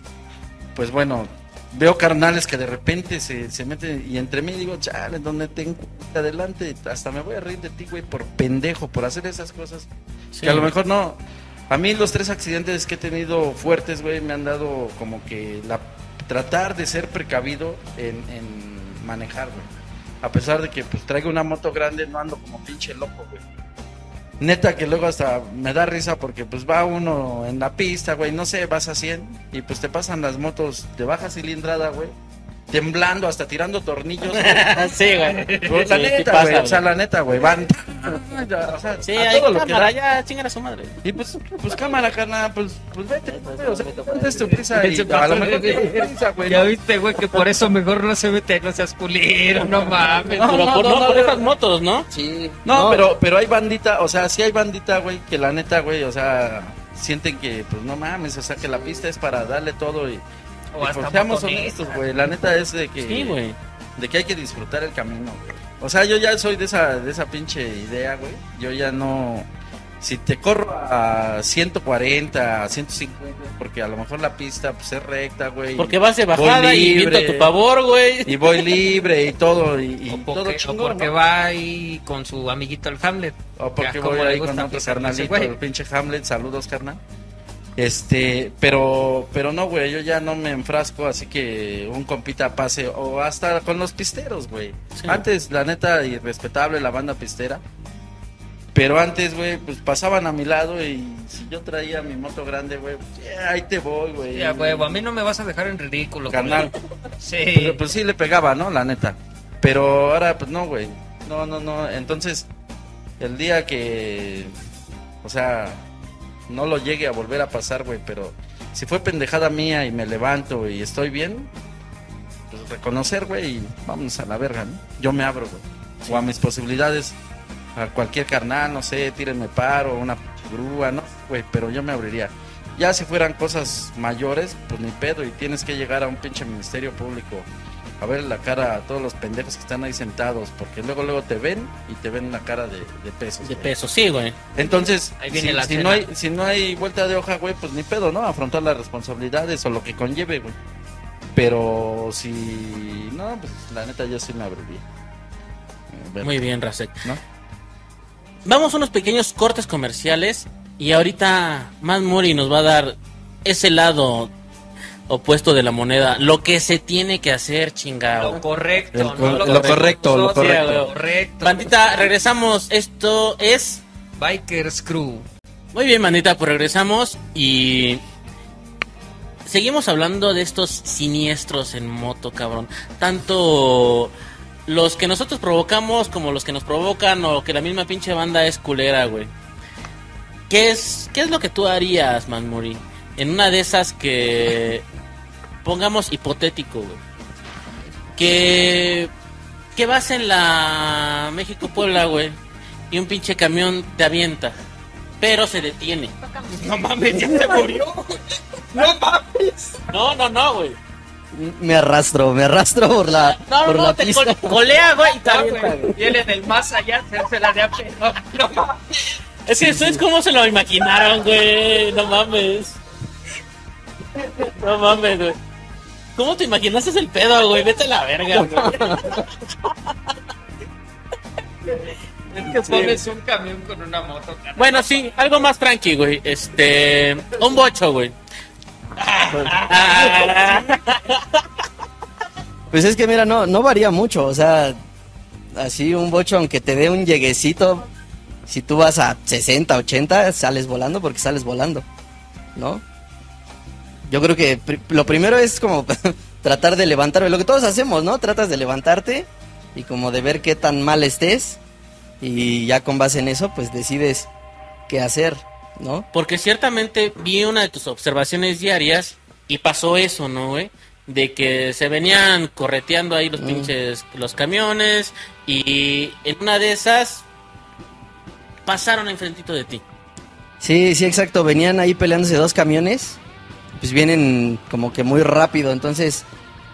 pues bueno, veo carnales que de repente se, se meten y entre mí digo, chale, donde tengo adelante, hasta me voy a reír de ti, güey, por pendejo, por hacer esas cosas. Sí. Que a lo mejor no. A mí los tres accidentes que he tenido fuertes, güey, me han dado como que la tratar de ser precavido en, en manejar, güey. A pesar de que pues traigo una moto grande, no ando como pinche loco, güey. Neta que luego hasta me da risa porque pues va uno en la pista, güey, no sé, vas a 100 y pues te pasan las motos de baja cilindrada, güey, temblando hasta tirando tornillos. güey. *laughs* sí, güey. Pues, la Sí, neta, pasa, güey, o sea, la neta, güey, van. *laughs* O sea, Sí, a ahí todo lo que cámara, da. ya chingan a su madre. Y pues, pues cámara, carnal, pues, pues vete, güey, o sea, es tu prisa y Se a lo mejor de- tienes prisa, güey. Ya viste, güey, que por eso mejor no se mete, no seas culero, no mames. No, Pero no, por, no, no, no, por no. esas motos, ¿no? Sí. No, pero, pero hay bandita, o sea, sí hay bandita, güey, que la neta, güey, o sea, sienten que, pues no mames, o sea, que la pista es para darle todo y. O y hasta pues, seamos honestos, güey. La neta es de que. Sí, güey. de que hay que disfrutar el camino. güey. O sea, yo ya soy de esa, de esa pinche idea, güey. Yo ya no... Si te corro a 140, a 150, porque a lo mejor la pista pues, es recta, güey. Porque vas de bajada y viento a libre. tu favor, güey. Y voy libre y todo, y, y O todo porque, o chingón, porque ¿no? va ahí con su amiguito el Hamlet. O porque voy ahí con otro carnalito, el pinche Hamlet, saludos, carnal. Este, pero, pero no, güey, yo ya no me enfrasco, así que un compita pase, o hasta con los pisteros, güey. Sí. Antes, la neta, irrespetable la banda pistera. Pero antes, güey, pues pasaban a mi lado y si yo traía mi moto grande, güey, pues, ahí te voy, güey. Ya, huevo, a mí no me vas a dejar en ridículo. Carnal. güey. *laughs* Sí. Pero, pues sí le pegaba, ¿no? La neta. Pero ahora, pues no, güey. No, no, no. Entonces, el día que, o sea, no lo llegue a volver a pasar, güey, pero si fue pendejada mía y me levanto y estoy bien, pues reconocer, güey, y vámonos a la verga, ¿no? Yo me abro, güey. O a mis posibilidades, a cualquier carnal, no sé, tírenme paro, una grúa, ¿no? Güey, pero yo me abriría. Ya si fueran cosas mayores, pues ni pedo, y tienes que llegar a un pinche ministerio público a ver la cara a todos los pendejos que están ahí sentados, porque luego luego te ven y te ven la cara de, de pesos. De güey. peso, sí, güey. Entonces, Ahí viene si, la si cena. no hay, si no hay vuelta de hoja, güey, pues ni pedo, ¿no? Afrontar las responsabilidades o lo que conlleve, güey. Pero si no, pues la neta yo sí me abriría. Ver, Muy bien, Rasek. ¿No? Vamos a unos pequeños cortes comerciales y ahorita Más Mori nos va a dar ese lado opuesto de la moneda, lo que se tiene que hacer, chingado. Lo correcto, El ¿no? co- lo correcto, lo Sí, correcto. lo correcto. Bandita, regresamos. Esto es Bikers Crew. Muy bien, manita, pues regresamos y seguimos hablando de estos siniestros en moto, cabrón. Tanto los que nosotros provocamos como los que nos provocan o que la misma pinche banda es culera, güey. ¿Qué es, ¿Qué es lo que tú harías, Manmuri? En una de esas que pongamos hipotético, güey. Que que vas en la México Puebla, güey, y un pinche camión te avienta, pero se detiene. No mames, ya se murió. No mames. No, no, no, güey. Me arrastro, me arrastro por la, No, por no, la te pista. col- colea, güey, y te avienta, güey. del más allá, se la de a. No mames. Es que eso es como se lo imaginaron, güey. No mames. No mames, güey. ¿Cómo te imaginaste el pedo, güey? Vete a la verga, güey. Es que pones un camión con una moto, carnal. Bueno, sí, algo más tranqui, güey. Este. Un bocho, güey. Pues es que mira, no, no varía mucho, o sea, así un bocho, aunque te dé un lleguecito, si tú vas a 60, 80, sales volando porque sales volando, ¿no? Yo creo que pri- lo primero es como *laughs* tratar de levantarme, lo que todos hacemos, ¿no? Tratas de levantarte y como de ver qué tan mal estés y ya con base en eso, pues decides qué hacer, ¿no? Porque ciertamente vi una de tus observaciones diarias y pasó eso, ¿no, güey? De que se venían correteando ahí los Mm. pinches, los camiones y en una de esas pasaron enfrentito de ti. Sí, sí, exacto. Venían ahí peleándose dos camiones. Pues vienen como que muy rápido. Entonces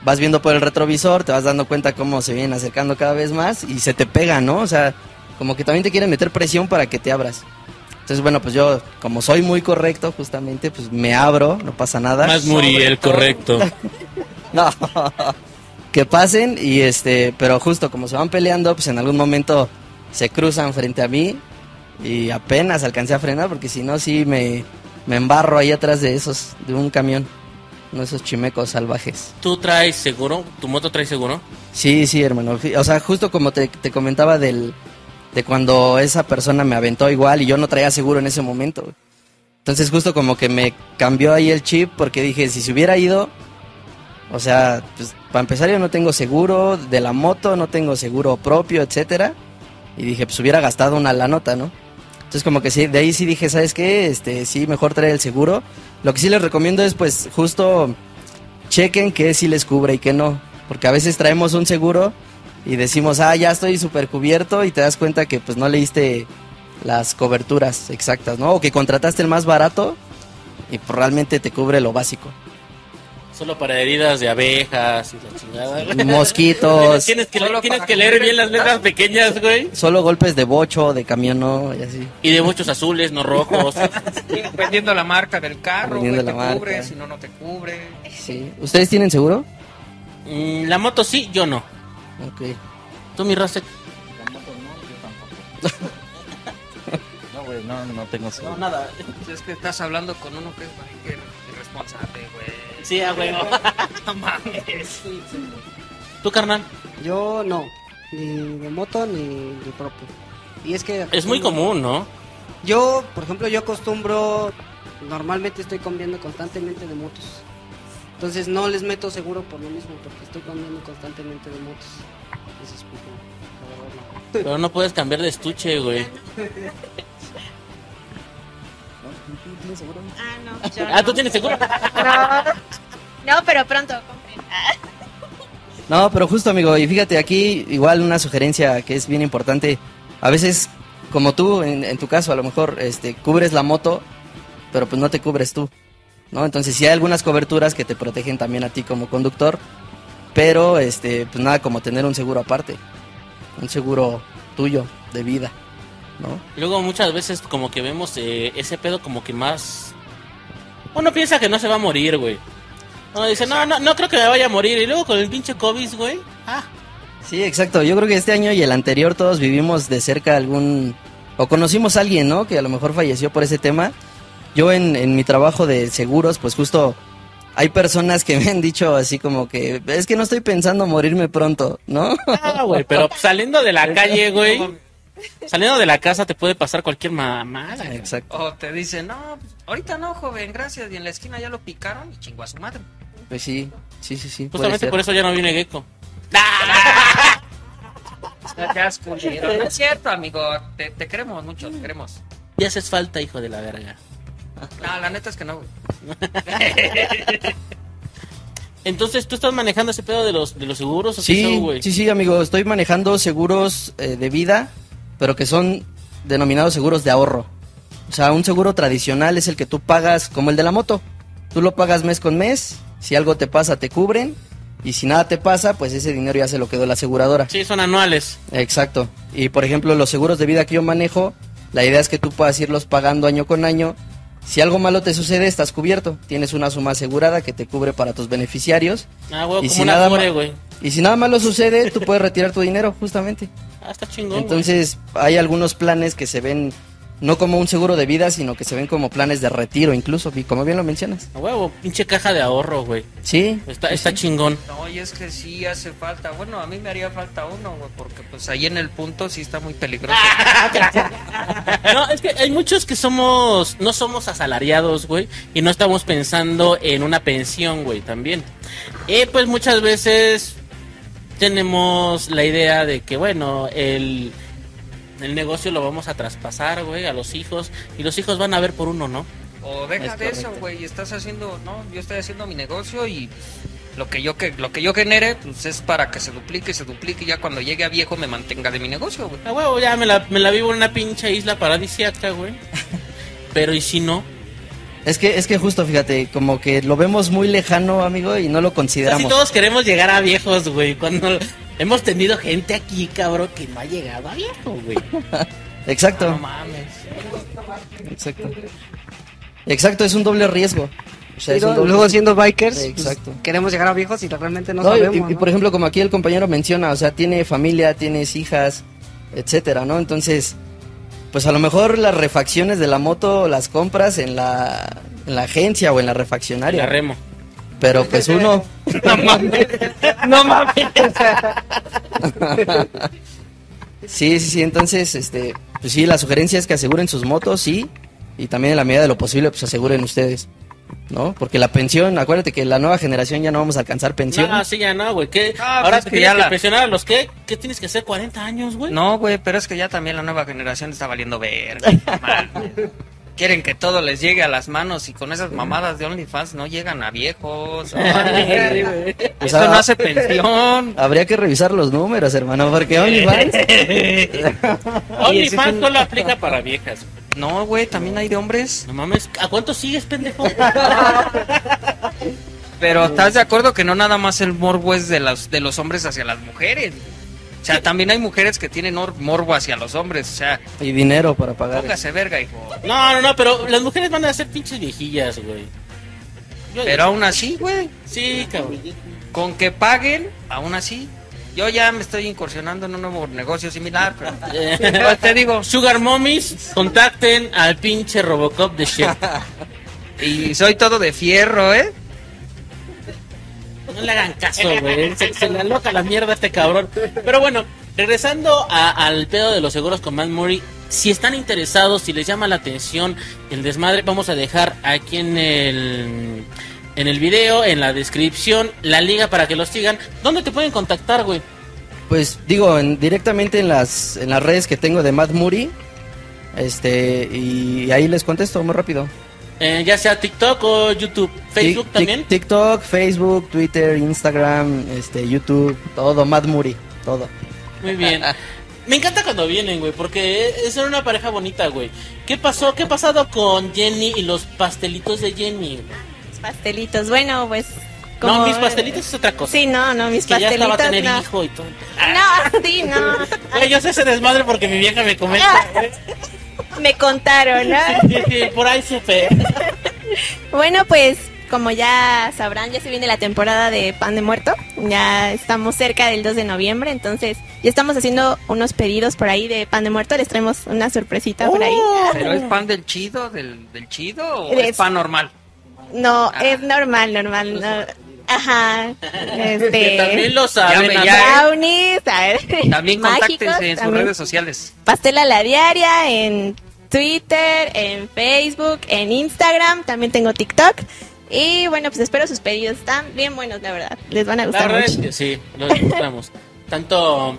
vas viendo por el retrovisor, te vas dando cuenta cómo se vienen acercando cada vez más y se te pega, ¿no? O sea, como que también te quieren meter presión para que te abras. Entonces, bueno, pues yo, como soy muy correcto, justamente, pues me abro, no pasa nada. Más Muri, el correcto. *laughs* No, que pasen y este, pero justo como se van peleando, pues en algún momento se cruzan frente a mí y apenas alcancé a frenar porque si no sí me, me embarro ahí atrás de esos, de un camión, de esos chimecos salvajes. ¿Tú traes seguro? ¿Tu moto trae seguro? Sí, sí, hermano. O sea, justo como te, te comentaba del, de cuando esa persona me aventó igual y yo no traía seguro en ese momento. Entonces justo como que me cambió ahí el chip porque dije, si se hubiera ido, o sea, pues para empezar yo no tengo seguro de la moto, no tengo seguro propio, etcétera. Y dije, pues hubiera gastado una la nota, ¿no? Entonces como que sí, de ahí sí dije, ¿sabes qué? Este, sí, mejor traer el seguro. Lo que sí les recomiendo es pues justo chequen qué sí les cubre y qué no. Porque a veces traemos un seguro y decimos, ah, ya estoy súper cubierto y te das cuenta que pues no leíste las coberturas exactas, ¿no? O que contrataste el más barato y pues, realmente te cubre lo básico. Solo para heridas de abejas y la chingada. Mosquitos, *laughs* Tienes que, tienes que leer bien las letras pequeñas, güey. solo golpes de bocho, de camión, no, y así. Y de muchos azules, no rojos. *laughs* Dependiendo la marca del carro, güey, Dependiendo te la marca. cubre, si no, no te cubre. Sí. ¿Ustedes tienen seguro? Mm, la moto sí, yo no. Ok. Tú, mi Rosek. *laughs* No, güey, no, no tengo seguro. nada. Si es que estás hablando con uno que es irresponsable, güey. Sí, a huevo. *laughs* No mames. ¿Tú, carnal? Yo no, ni de moto ni de propio. Y es que Es muy común, ¿no? Yo, por ejemplo, yo acostumbro, normalmente estoy cambiando constantemente de motos. Entonces no les meto seguro por lo mismo, porque estoy cambiando constantemente de motos. Eso es. Pero no puedes cambiar de estuche, güey. *laughs* Ah, no. yo *laughs* Ah, no. ¿tú tienes seguro? No, no pero pronto compren. Ah. *laughs* No, pero justo amigo, y fíjate aquí igual una sugerencia que es bien importante. A veces, como tú, en, en tu caso, a lo mejor este, cubres la moto, pero pues no te cubres tú. ¿no? Entonces sí hay algunas coberturas que te protegen también a ti como conductor, pero este, pues nada como tener un seguro aparte, un seguro tuyo de vida, ¿no? Luego muchas veces como que vemos eh, ese pedo como que más... Uno piensa que no se va a morir, güey. Uno dice, no, no, no creo que me vaya a morir. Y luego con el pinche COVID, güey. Ah, Sí, exacto. Yo creo que este año y el anterior todos vivimos de cerca algún... o conocimos a alguien, ¿no? Que a lo mejor falleció por ese tema. Yo en, en mi trabajo de seguros, pues justo hay personas que *laughs* me han dicho así como que es que no estoy pensando morirme pronto, ¿no? ah, güey. Pero *laughs* saliendo de la calle, güey. Saliendo de la casa te puede pasar cualquier mamada. Exacto. O te dicen, no, ahorita no, joven, gracias. Y en la esquina ya lo picaron y chingó a su madre. Pues sí, sí, sí, sí. puede Justamente ser. por eso ya no viene Gecko. *laughs* Culero. No es cierto, amigo. Te, te queremos mucho, te queremos. Ya haces falta, hijo de la verga. No, la neta es que no, güey. *laughs* *laughs* Entonces, ¿tú estás manejando ese pedo de los, de los seguros o qué Sí, güey? sí, sí, amigo. Estoy manejando seguros eh, de vida, pero que son denominados seguros de ahorro. O sea, un seguro tradicional es el que tú pagas como el de la moto. Tú lo pagas mes con mes. Si algo te pasa, te cubren. Y si nada te pasa, pues ese dinero ya se lo quedó la aseguradora. Sí, son anuales. Exacto. Y por ejemplo, los seguros de vida que yo manejo, la idea es que tú puedas irlos pagando año con año. Si algo malo te sucede, estás cubierto. Tienes una suma asegurada que te cubre para tus beneficiarios. Ah, güey, Y como si una nada güey. Y si nada malo sucede, tú puedes retirar tu dinero, justamente. Ah, está chingón. Entonces, hay algunos planes que se ven no como un seguro de vida, sino que se ven como planes de retiro, incluso, y como bien lo mencionas. A huevo, pinche caja de ahorro, güey. Sí, Está, está chingón. No, y es que sí hace falta. Bueno, a mí me haría falta uno, güey, porque pues ahí en el punto sí está muy peligroso. *laughs* No, es que hay muchos que somos, no somos asalariados, güey, y no estamos pensando en una pensión, güey, también. Y pues muchas veces tenemos la idea de que, bueno, el, el negocio lo vamos a traspasar, güey, a los hijos, y los hijos van a ver por uno, ¿no? O deja Es de eso, güey, estás haciendo, no, yo estoy haciendo mi negocio y lo que yo que lo que yo genere pues es para que se duplique, se duplique y ya cuando llegue a viejo me mantenga de mi negocio, güey. A huevo, ya me la, me la vivo en una pinche isla paradisiaca, güey. *laughs* Pero ¿y si no? es que, es que justo, fíjate, como que lo vemos muy lejano, amigo, y no lo consideramos. todos queremos llegar a viejos, güey. Cuando hemos tenido gente aquí, cabrón, que no ha llegado a viejo, güey. *laughs* Exacto. No mames. Exacto. Exacto, es un doble riesgo. O sea, es un doble- Luego siendo bikers, pues, Exacto. queremos llegar a viejos y realmente no, No, y- sabemos. y, ¿no? por ejemplo, como aquí el compañero menciona, o sea, tiene familia, tienes hijas, etcétera, ¿no? Entonces, pues a lo mejor las refacciones de la moto las compras en la, en la agencia o en la refaccionaria. La remo. Pero pues uno, *laughs* No mames. No mames. sí, sí, sí, entonces, este, pues sí, la sugerencia es que aseguren sus motos, sí, y también en la medida de lo posible, pues aseguren ustedes, ¿no? Porque la pensión, acuérdate que la nueva generación ya no vamos a alcanzar pensión. No, sí, ya no, güey. ¿Qué? Ah, Ahora pues te que tienes ya que la- pensionar a los que, ¿qué tienes que hacer? ¿40 años, güey? No, güey, pero es que ya también la nueva generación está valiendo verga. *laughs* mames. Quieren que todo les llegue a las manos y con esas mamadas de OnlyFans no llegan a viejos. *laughs* Esto no hace pensión. Habría que revisar los números, hermano, porque OnlyFans... *laughs* OnlyFans solo aplica para viejas. No, güey, también hay de hombres. No mames, ¿a cuánto sigues, pendejo? *laughs* Pero estás de acuerdo que no nada más el morbo es de los, de los hombres hacia las mujeres. O sea, también hay mujeres que tienen or- morbo hacia los hombres. O sea, Y dinero para pagar. póngase verga, hijo. No, no, no, pero las mujeres van a ser pinches viejillas, güey. Yo- Pero aún así, güey, Sí, cabrón. con que paguen, aún así. Yo ya me estoy incursionando en un nuevo negocio similar, pero *laughs* Pues te digo, Sugar Mommies, contacten al pinche Robocop de Shep. y soy todo de fierro, ¿eh? No le hagan caso, güey. Se, se le la mierda este cabrón. Pero bueno, regresando a- al pedo de los seguros con Matt Murray. Si están interesados, si les llama la atención el desmadre, vamos a dejar aquí en el en el video, en la descripción, la liga para que los sigan. ¿Dónde te pueden contactar, güey? Pues digo, en- directamente en las, en las redes que tengo de Matt Muri. Este, y ahí les contesto muy rápido. Eh, ya sea TikTok o YouTube, Facebook Tic- tic- también. TikTok, Facebook, Twitter, Instagram, este, YouTube, todo, Matt Muri, todo. Muy bien. *laughs* Me encanta cuando vienen, güey, porque es una pareja bonita, güey. ¿Qué pasó? ¿Qué ha pasado con Jenny y los pastelitos de Jenny? Pastelitos, bueno, pues. como- No, mis pastelitos es otra cosa. Sí, no, no, mis que ya estaba a pastelitos. tener no. hijo y todo. No, sí, no. Güey, yo sé ese desmadre porque mi vieja me comenta. *laughs* Me contaron, ¿no? Sí, sí, por ahí supe. Bueno, pues como ya sabrán, ya se viene la temporada de pan de muerto. Ya estamos cerca del 2 de noviembre, entonces ya estamos haciendo unos pedidos por ahí de pan de muerto. Les traemos una sorpresita por ahí. ¿Pero es pan del chido, del, del chido o Es- es pan normal? No, es normal, normal. no. Ajá. *laughs* Que Este. también lo saben. Ya me- a- ya- Brownies, a ver, También *laughs* mágicos, contáctense en sus también. redes sociales. Pastel a la diaria en Twitter, en Facebook, en Instagram. También tengo TikTok. Y bueno, pues espero sus pedidos. Están bien buenos, la verdad. Les van a La gustar es que sí, lo disfrutamos. *laughs* Tanto,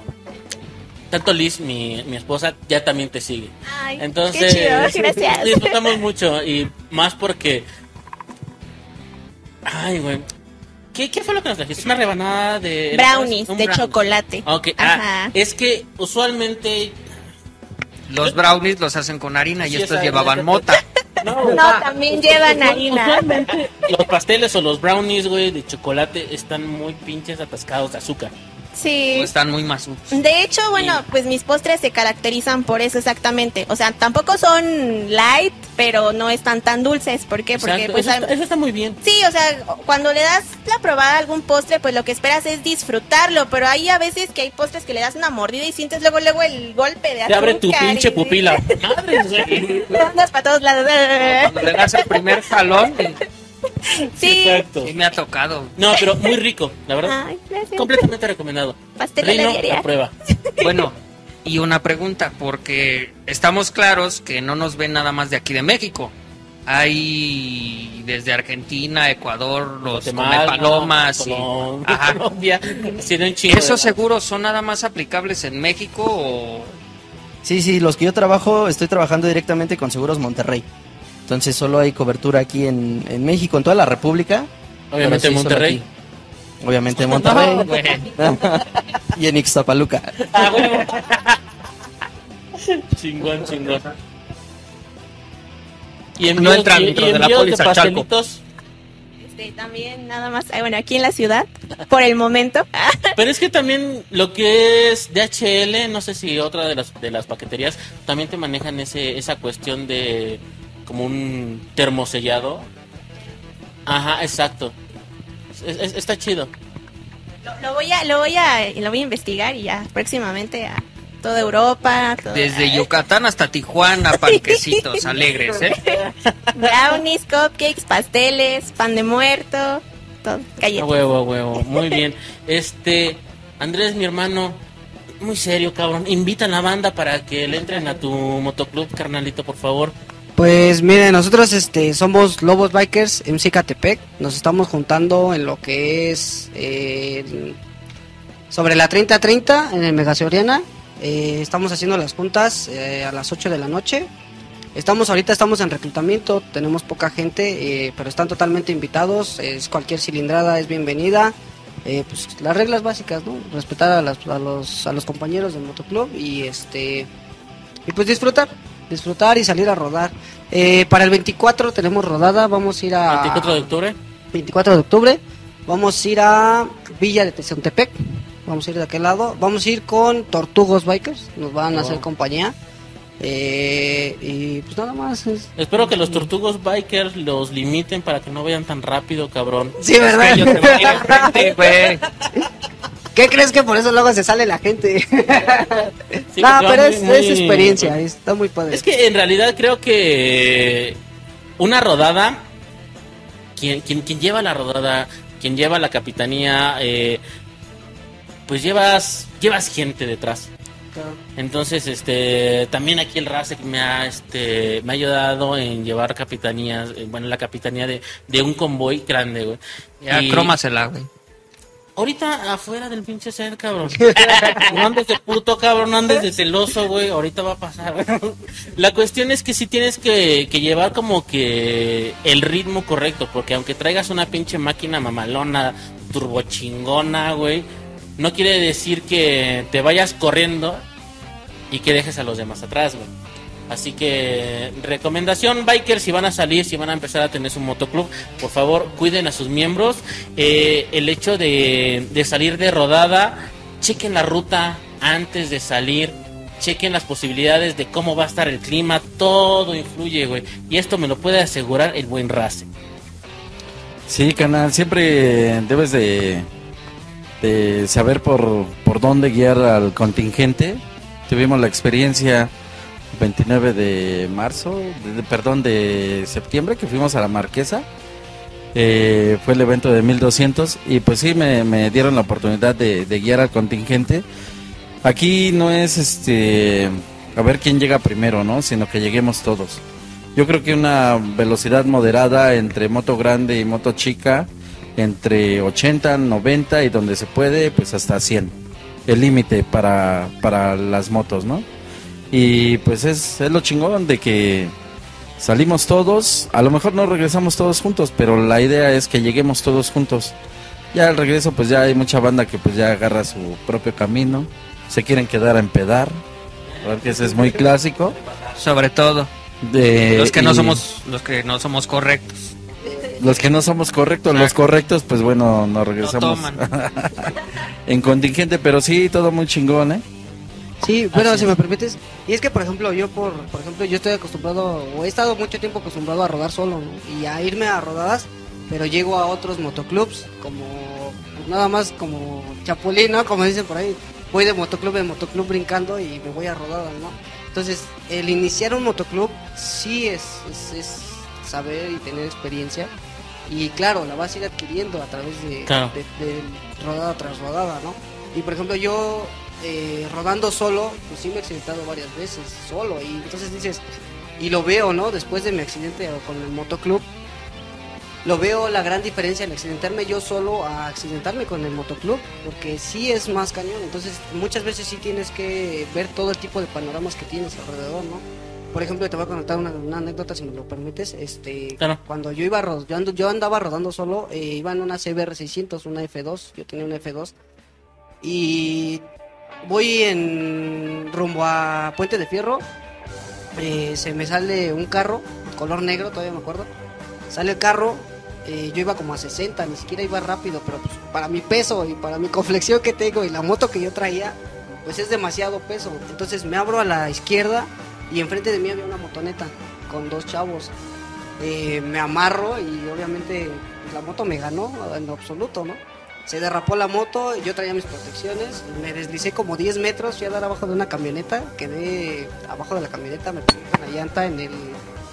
tanto Liz, mi, mi esposa, ya también te sigue. Ay, Entonces, qué chido, gracias. disfrutamos mucho y más porque. Ay, güey. ¿Qué, ¿Qué fue lo que nos trajiste? ¿Una rebanada de. Brownies de brownie? chocolate. Ok, ah, Ajá. es que usualmente. Los brownies los hacen con harina y estos llevaban mota. *laughs* No, No, también llevan harina. Usualmente los pasteles o los brownies, güey, de chocolate están muy pinches atascados de azúcar. Sí. O están muy masudos. De hecho, bueno, pues mis postres se caracterizan por eso exactamente. O sea, tampoco son light, pero no están tan dulces. ¿Por qué? Porque pues eso, está, eso está muy bien. Sí, o sea, cuando le das la probada a algún postre, pues lo que esperas es disfrutarlo, pero hay a veces que hay postres que le das una mordida y sientes luego luego el golpe de Te abre tu pinche y- pupila. *laughs* Madres, güey. Andas para todos lados. Cuando le das el primer jalón, *laughs* *laughs* Sí. Exacto. sí me ha tocado. No, pero muy rico, la verdad. Ay, gracias. Completamente recomendado. Pastel Reino, la prueba. *laughs* Bueno, y una pregunta, porque estamos claros que no nos ven nada más de aquí de México. Hay desde Argentina, Ecuador, los Guatemala, palomas y... Colom- Ajá. Colombia. ¿Esos seguros son nada más aplicables en México o...? Sí, sí, los que yo trabajo, estoy trabajando directamente con Seguros Monterrey. Entonces solo hay cobertura aquí en, en México, en toda la República. Obviamente sí, solo Monterrey. Obviamente en Monterrey. *laughs* No, *laughs* y en Ixtapaluca. Ah, huevo. chingón, chingón. Y No entra dentro de la envíos póliza Chalco. pastelitos. Este, también nada más, bueno, aquí en la ciudad, por el momento. *laughs* Pero es que también lo que es DHL, no sé si otra de las de las paqueterías también te manejan ese esa cuestión de como un termosellado. Ajá, exacto. Es- es- está chido. Lo, lo voy a, lo voy a, lo voy a investigar y ya próximamente a toda Europa, todo- Desde Yucatán hasta Tijuana, *laughs* panquecitos alegres, ¿eh? *laughs* brownies, cupcakes, pasteles, pan de muerto, todo, A galletas. huevo, a huevo. Muy bien. Este, Andrés, mi hermano, muy serio, cabrón. Invita a la banda para que le entren a tu motoclub, carnalito, por favor. Pues miren, nosotros este somos Lobos Bikers MC Catepec. Nos estamos juntando en lo que es eh, sobre la 30-30 en el Mega Soriana. Eh, estamos haciendo las juntas eh, a las 8 de la noche. Estamos ahorita estamos en reclutamiento, tenemos poca gente, eh, pero están totalmente invitados. Es cualquier cilindrada es bienvenida. Pues las reglas básicas, ¿no? Respetar a, a los a los compañeros del motoclub y este y pues disfrutar. Disfrutar y salir a rodar. Eh, para el 24 tenemos rodada, vamos a ir a... 24 de octubre. 24 de octubre. Vamos a ir a Villa de Tezontepec. Vamos a ir de aquel lado. Vamos a ir con Tortugos Bikers. Nos van a hacer compañía. Eh, y pues nada más. es- Espero que los tortugos bikers los limiten para que no vayan tan rápido, cabrón. Sí, ¿verdad? *laughs* ¿Qué crees que por eso luego se sale la gente? Sí, *laughs* no, pero es, muy- es muy- experiencia. Está muy padre. Es que en realidad creo que una rodada, quien, quien, quien lleva la rodada, quien lleva la capitanía, eh, pues llevas, llevas gente detrás. Entonces, este, también aquí el RASEC me ha, este, me ha ayudado en llevar capitanías, eh, bueno, la capitanía de, de un convoy grande, güey. Ya, Y crómasela, güey. Ahorita afuera del pinche ser, cabrón. *laughs* No andes de puto, cabrón, no andes de celoso, güey. Ahorita va a pasar. *laughs* La cuestión es que sí tienes que, que llevar como que el ritmo correcto, porque aunque traigas una pinche máquina mamalona, turbochingona, güey, no quiere decir que te vayas corriendo y que dejes a los demás atrás, güey. Así que recomendación bikers si van a salir, si van a empezar a tener su motoclub, por favor cuiden a sus miembros. Eh, el hecho de, de salir de rodada, chequen la ruta antes de salir, chequen las posibilidades de cómo va a estar el clima, todo influye, güey. Y esto me lo puede asegurar el buen Race. Sí, canal, siempre debes de, de saber por, por dónde guiar al contingente. Tuvimos la experiencia 29 de marzo, de- perdón, de septiembre que fuimos a la Marquesa. Eh, fue el evento de 1200 y pues sí me, me dieron la oportunidad de, de guiar al contingente. Aquí no es este a ver quién llega primero, ¿no? Sino que lleguemos todos. Yo creo que una velocidad moderada entre moto grande y moto chica, entre 80, 90 y donde se puede, pues hasta 100. El límite para, para las motos, ¿no? Y pues es, es lo chingón de que salimos todos, a lo mejor no regresamos todos juntos, pero la idea es que lleguemos todos juntos. Ya al regreso pues ya hay mucha banda que pues ya agarra su propio camino, se quieren quedar a empedar, porque ese es muy clásico. Sobre todo. De, Los que no y- somos, los que no somos correctos. Los que no somos correctos, los correctos, pues bueno, nos No regresamos toman. *laughs* en contingente, pero sí, todo muy chingón, ¿eh? Sí, bueno, Así si es. me permites. Y es que, por ejemplo, yo, por, por ejemplo, yo estoy acostumbrado, o he estado mucho tiempo acostumbrado a rodar solo, ¿no? Y a irme a rodadas, pero llego a otros motoclubs, como, pues, nada más como chapulín, ¿no? Como dicen por ahí. Voy de motoclub en motoclub brincando y me voy a rodadas, ¿no? Entonces, el iniciar un motoclub sí es, es, es saber y tener experiencia. Y claro, la vas a ir adquiriendo a través de, Claro. de, de rodada tras rodada, ¿no? Y por ejemplo, yo eh, rodando solo, pues sí me he accidentado varias veces, solo. Y entonces dices, y lo veo, ¿no? Después de mi accidente con el motoclub, lo veo la gran diferencia en accidentarme yo solo a accidentarme con el motoclub, porque sí es más cañón. Entonces, muchas veces sí tienes que ver todo el tipo de panoramas que tienes alrededor, ¿no? Por ejemplo, te voy a contar una, una anécdota, si me lo permites. Este, Claro. Cuando yo iba yo, ando- yo andaba rodando solo, eh, iba en una CBR 600, una F2, yo tenía una F2, y voy en rumbo a Puente de Fierro, eh, se me sale un carro, color negro, todavía me acuerdo, sale el carro, eh, yo iba como a 60, ni siquiera iba rápido, pero pues, para mi peso y para mi conflexión que tengo y la moto que yo traía, pues es demasiado peso. Entonces me abro a la izquierda y enfrente de mí había una motoneta con dos chavos. Eh, me amarro y obviamente la moto me ganó en absoluto, ¿no? Se derrapó la moto, yo traía mis protecciones, me deslicé como 10 metros, fui a dar abajo de una camioneta, quedé abajo de la camioneta, me pegué con la llanta en, el,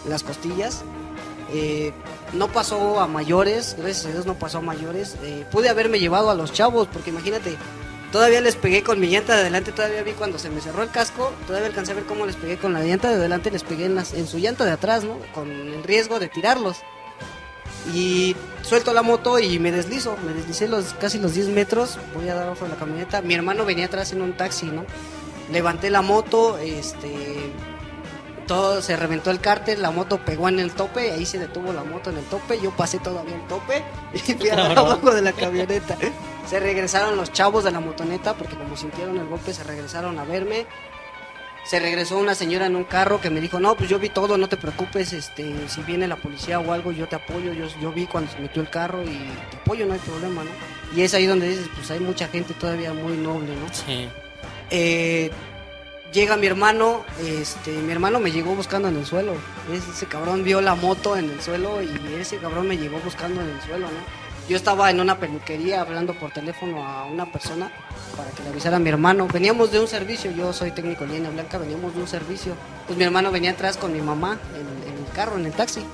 las costillas. Eh, no pasó a mayores, gracias a Dios no pasó a mayores. Eh, pude haberme llevado a los chavos, porque imagínate, todavía les pegué con mi llanta de adelante, todavía vi cuando se me cerró el casco, todavía alcancé a ver cómo les pegué con la llanta de adelante, les pegué en, las- en su llanta de atrás, ¿no? Con el riesgo de tirarlos. Y suelto la moto y me deslizo, me deslicé los, casi los 10 metros, voy a dar abajo de la camioneta. Mi hermano venía atrás en un taxi, ¿no? Levanté la moto, este, todo se reventó el cárter, la moto pegó en el tope, ahí se detuvo la moto en el tope, yo pasé todavía el tope *laughs* y fui a abajo de la camioneta. Se regresaron los chavos de la motoneta porque como sintieron el golpe se regresaron a verme. Se regresó una señora en un carro que me dijo, no, pues yo vi todo, no te preocupes, este, si viene la policía o algo, yo te apoyo, yo, yo vi cuando se metió el carro y te apoyo, no hay problema, ¿no? Y es ahí donde dices, pues hay mucha gente todavía muy noble, ¿no? Sí. Eh, llega mi hermano, este, mi hermano me llegó buscando en el suelo. Ese, ese cabrón vio la moto en el suelo y ese cabrón me llegó buscando en el suelo, ¿no? Yo estaba en una peluquería hablando por teléfono a una persona para que le avisara a mi hermano. Veníamos de un servicio, yo soy técnico en línea blanca, veníamos de un servicio. Pues mi hermano venía atrás con mi mamá en, en el carro, en el taxi.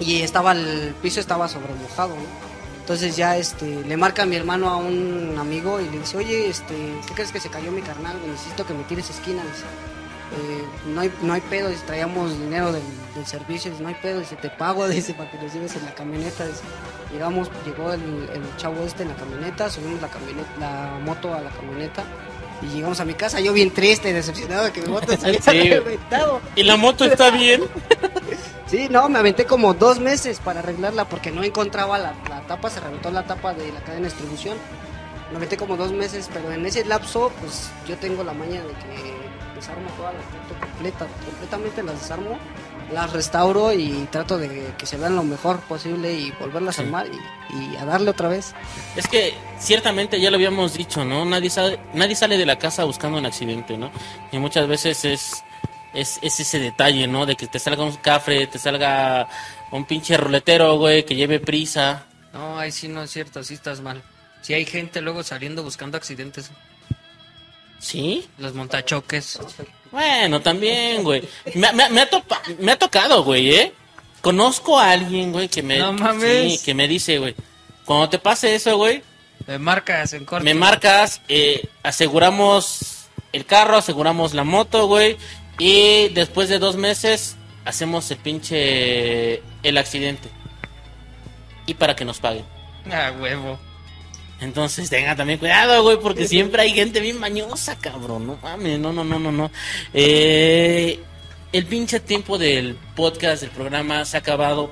Y estaba el piso estaba sobremojado, ¿no? Entonces ya este, le marca a mi hermano a un amigo y le dice, oye, este, ¿qué crees que se cayó mi carnal? Necesito que me tires esquina. Dice, "Eh, no, hay, no hay pedo, traíamos dinero del, del servicio, dice, no hay pedo, dice, te pago, *laughs* dice, para que los lleves en la camioneta. Dice, llegamos, llegó el, el chavo este en la camioneta, subimos la, camioneta, la moto a la camioneta y llegamos a mi casa, yo bien triste, decepcionado de que mi moto *laughs* se había Sí, reventado. ¿Y la moto está bien? *laughs* Sí, no, me aventé como dos meses para arreglarla porque no encontraba la, la tapa, se reventó la tapa de la cadena de distribución. Me aventé como dos meses, pero en ese lapso, pues yo tengo la maña de que desarmo toda la moto completa, completamente las desarmo, las restauro y trato de que se vean lo mejor posible y volverlas Sí. a armar y, y a darle otra vez. Es que ciertamente ya lo habíamos dicho, ¿no? Nadie sale, nadie sale de la casa buscando un accidente, ¿no? Y muchas veces es, es, es ese detalle, ¿no? De que te salga un cafre, te salga un pinche ruletero, güey, que lleve prisa. No, ahí sí no es cierto, sí estás mal. Si hay gente luego saliendo buscando accidentes, ¿Sí? los montachoques. Bueno, también, güey. Me, me- me ha topa- me ha tocado, güey, ¿eh? Conozco a alguien, güey, que me, No mames. sí, que me dice, güey, cuando te pase eso, güey, Me marcas en corto. me marcas, eh, aseguramos el carro, aseguramos la moto, güey, y después de dos meses hacemos el pinche el accidente. Y para que nos paguen. Ah, huevo. Entonces tenga también cuidado, güey, porque siempre hay gente bien mañosa, cabrón. No mames, no, no, no, no, no. Eh, el pinche tiempo del podcast, del programa, se ha acabado.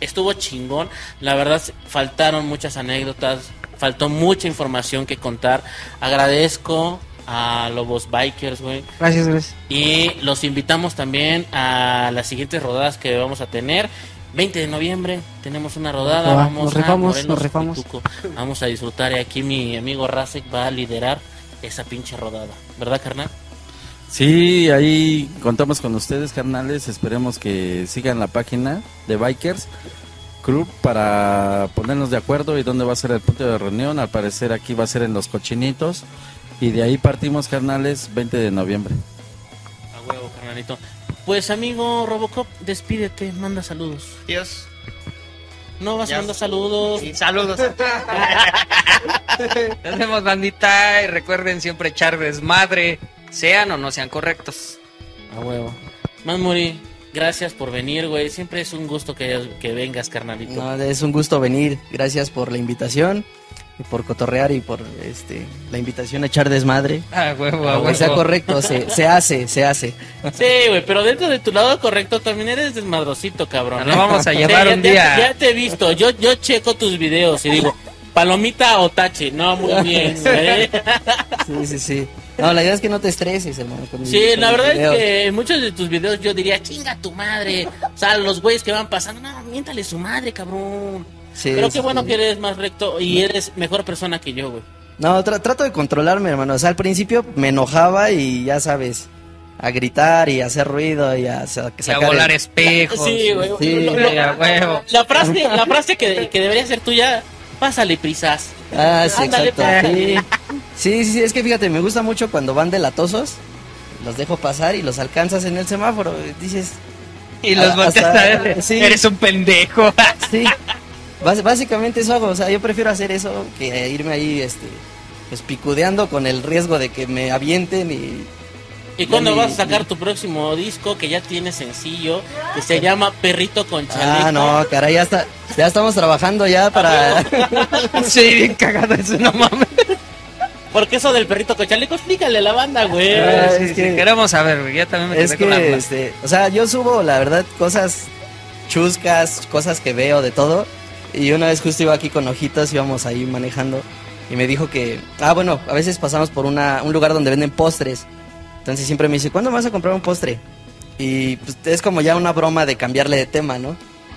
Estuvo chingón. La verdad, faltaron muchas anécdotas. Faltó mucha información que contar. Agradezco a Lobos Bikers, güey. Gracias, gracias. Y los invitamos también a las siguientes rodadas que vamos a tener. 20 de noviembre tenemos una rodada. Va, vamos nos a rifamos, Morelos, nos. Vamos a disfrutar. Y aquí mi amigo Rasek va a liderar esa pinche rodada. ¿Verdad, carnal? Sí, ahí contamos con ustedes, carnales. Esperemos que sigan la página de Bikers Crew para ponernos de acuerdo y dónde va a ser el punto de reunión. Al parecer aquí va a ser en Los Cochinitos. Y de ahí partimos, carnales, 20 de noviembre. A huevo, carnalito. Pues, amigo Robocop, despídete. Manda saludos. Dios. No vas a mandar saludos. Y saludos. *laughs* Nos vemos, bandita. Y recuerden siempre echar desmadre. Sean o no sean correctos. A huevo. Mamuri, gracias por venir, güey. Siempre es un gusto que, que vengas, carnalito. No, es un gusto venir. Gracias por la invitación y por cotorrear y por este la invitación a echar desmadre. Ah, huevo, a Aunque sea huevo. correcto, se, se hace, se hace. Sí, güey, pero dentro de tu lado correcto también eres desmadrosito, cabrón. Nos vamos a llevar ya un te- día. Ya te he visto, yo, yo checo tus videos y digo, palomita o tache. No, muy *laughs* bien, güey. Sí, sí, sí. No, la idea es que no te estreses, hermano. con- Sí, la verdad videos. es que en muchos de tus videos yo diría, chinga tu madre. O sea, los güeyes que van pasando, no, miéntale su madre, cabrón. Sí, Pero sí, qué bueno que eres más recto y eres mejor persona que yo, güey. No, tra- trato de controlarme, hermano. O sea, al principio me enojaba y ya sabes, a gritar y a hacer ruido y a, sa- Y a volar el- espejos. Sí, güey. Sí. Lo- huevo. La frase, la frase que, que debería ser tuya, pásale prisas. Ah, sí, Ándale, exacto. Sí. sí, sí, sí, es que fíjate, me gusta mucho cuando van delatosos, los dejo pasar y los alcanzas en el semáforo. Dices, Y los Ah, volteas hasta- a ver. sí. Eres un pendejo. sí. *laughs* Bás- básicamente eso hago, o sea, yo prefiero hacer eso que irme ahí, este, pues picudeando con el riesgo de que me avienten y... ¿Y cuándo vas a sacar tu próximo disco que ya tiene sencillo, que se llama Perrito con Chaleco? Ah, no, caray, ya está, ya estamos trabajando ya para... *laughs* sí, bien cagado eso, no mames. Porque eso del Perrito con Chaleco, explícale a la banda, güey. Ah, Sí, es sí, que- queremos saber, güey. Ya también me quedé Es con que, duda. este, o sea, yo subo, la verdad, cosas chuscas, cosas que veo de todo. Y una vez justo iba aquí con ojitos, íbamos ahí manejando. Y me dijo que, ah, bueno, a veces pasamos por una, un lugar donde venden postres. Entonces siempre me dice, ¿cuándo me vas a comprar un postre? Y pues es como ya una broma de cambiarle de tema, ¿no?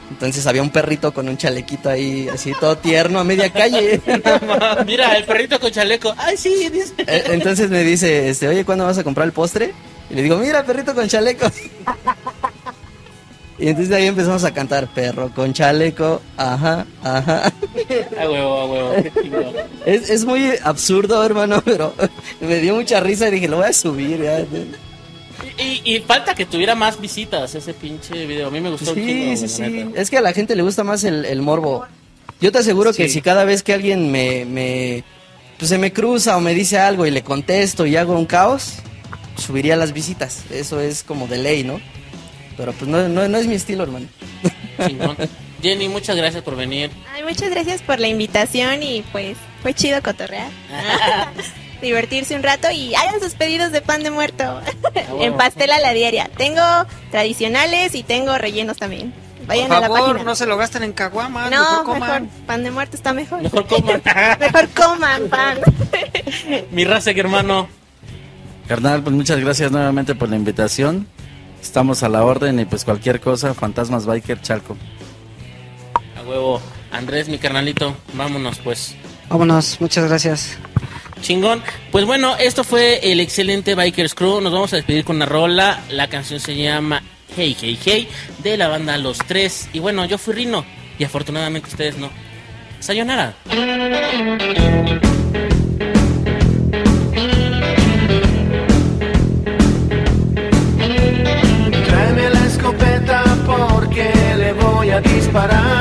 Entonces había un perrito con un chalequito ahí, así todo tierno, a media calle. *laughs* Mira, el perrito con chaleco. Ay, sí, dice. Eh, Entonces me dice, este, oye, ¿cuándo vas a comprar el postre? Y le digo, mira, perrito con chaleco. *laughs* Y entonces de ahí empezamos a cantar, perro con chaleco, ajá, ajá. A huevo, a huevo. Es, es muy absurdo, hermano, pero me dio mucha risa y dije, lo voy a subir. ya". Y, y falta que tuviera más visitas ese pinche video. A mí me gustó Sí, chingo, sí, sí. neta. Es que a la gente le gusta más el, el morbo. Yo te aseguro que si cada vez que alguien me, me pues se me cruza o me dice algo y le contesto y hago un caos, subiría las visitas. Eso es como de ley, ¿no? Pero pues no, no, no es mi estilo, hermano. Chingón. Jenny, muchas gracias por venir. Ay, muchas gracias por la invitación y pues fue chido cotorrear. *laughs* Divertirse un rato y hagan sus pedidos de pan de muerto *laughs* en pastel a la diaria. Tengo tradicionales y tengo rellenos también. Vayan Por a la favor, página. no se lo gasten en caguamas, No, mejor pan de muerto está mejor. Mejor coman. *laughs* Mejor coman pan. Mi Rasek, hermano. Carnal, pues muchas gracias nuevamente por la invitación. Estamos a la orden y pues cualquier cosa, Fantasmas Biker Chalco. A huevo. Andrés, mi carnalito. Vámonos, pues. Vámonos, muchas gracias. Chingón. Pues bueno, esto fue el excelente Bikers Crew. Nos vamos a despedir con una rola. La canción se llama Hey, Hey, Hey de la banda Los Tres. Y bueno, yo fui Rino y afortunadamente ustedes no. Sayonara. Disparar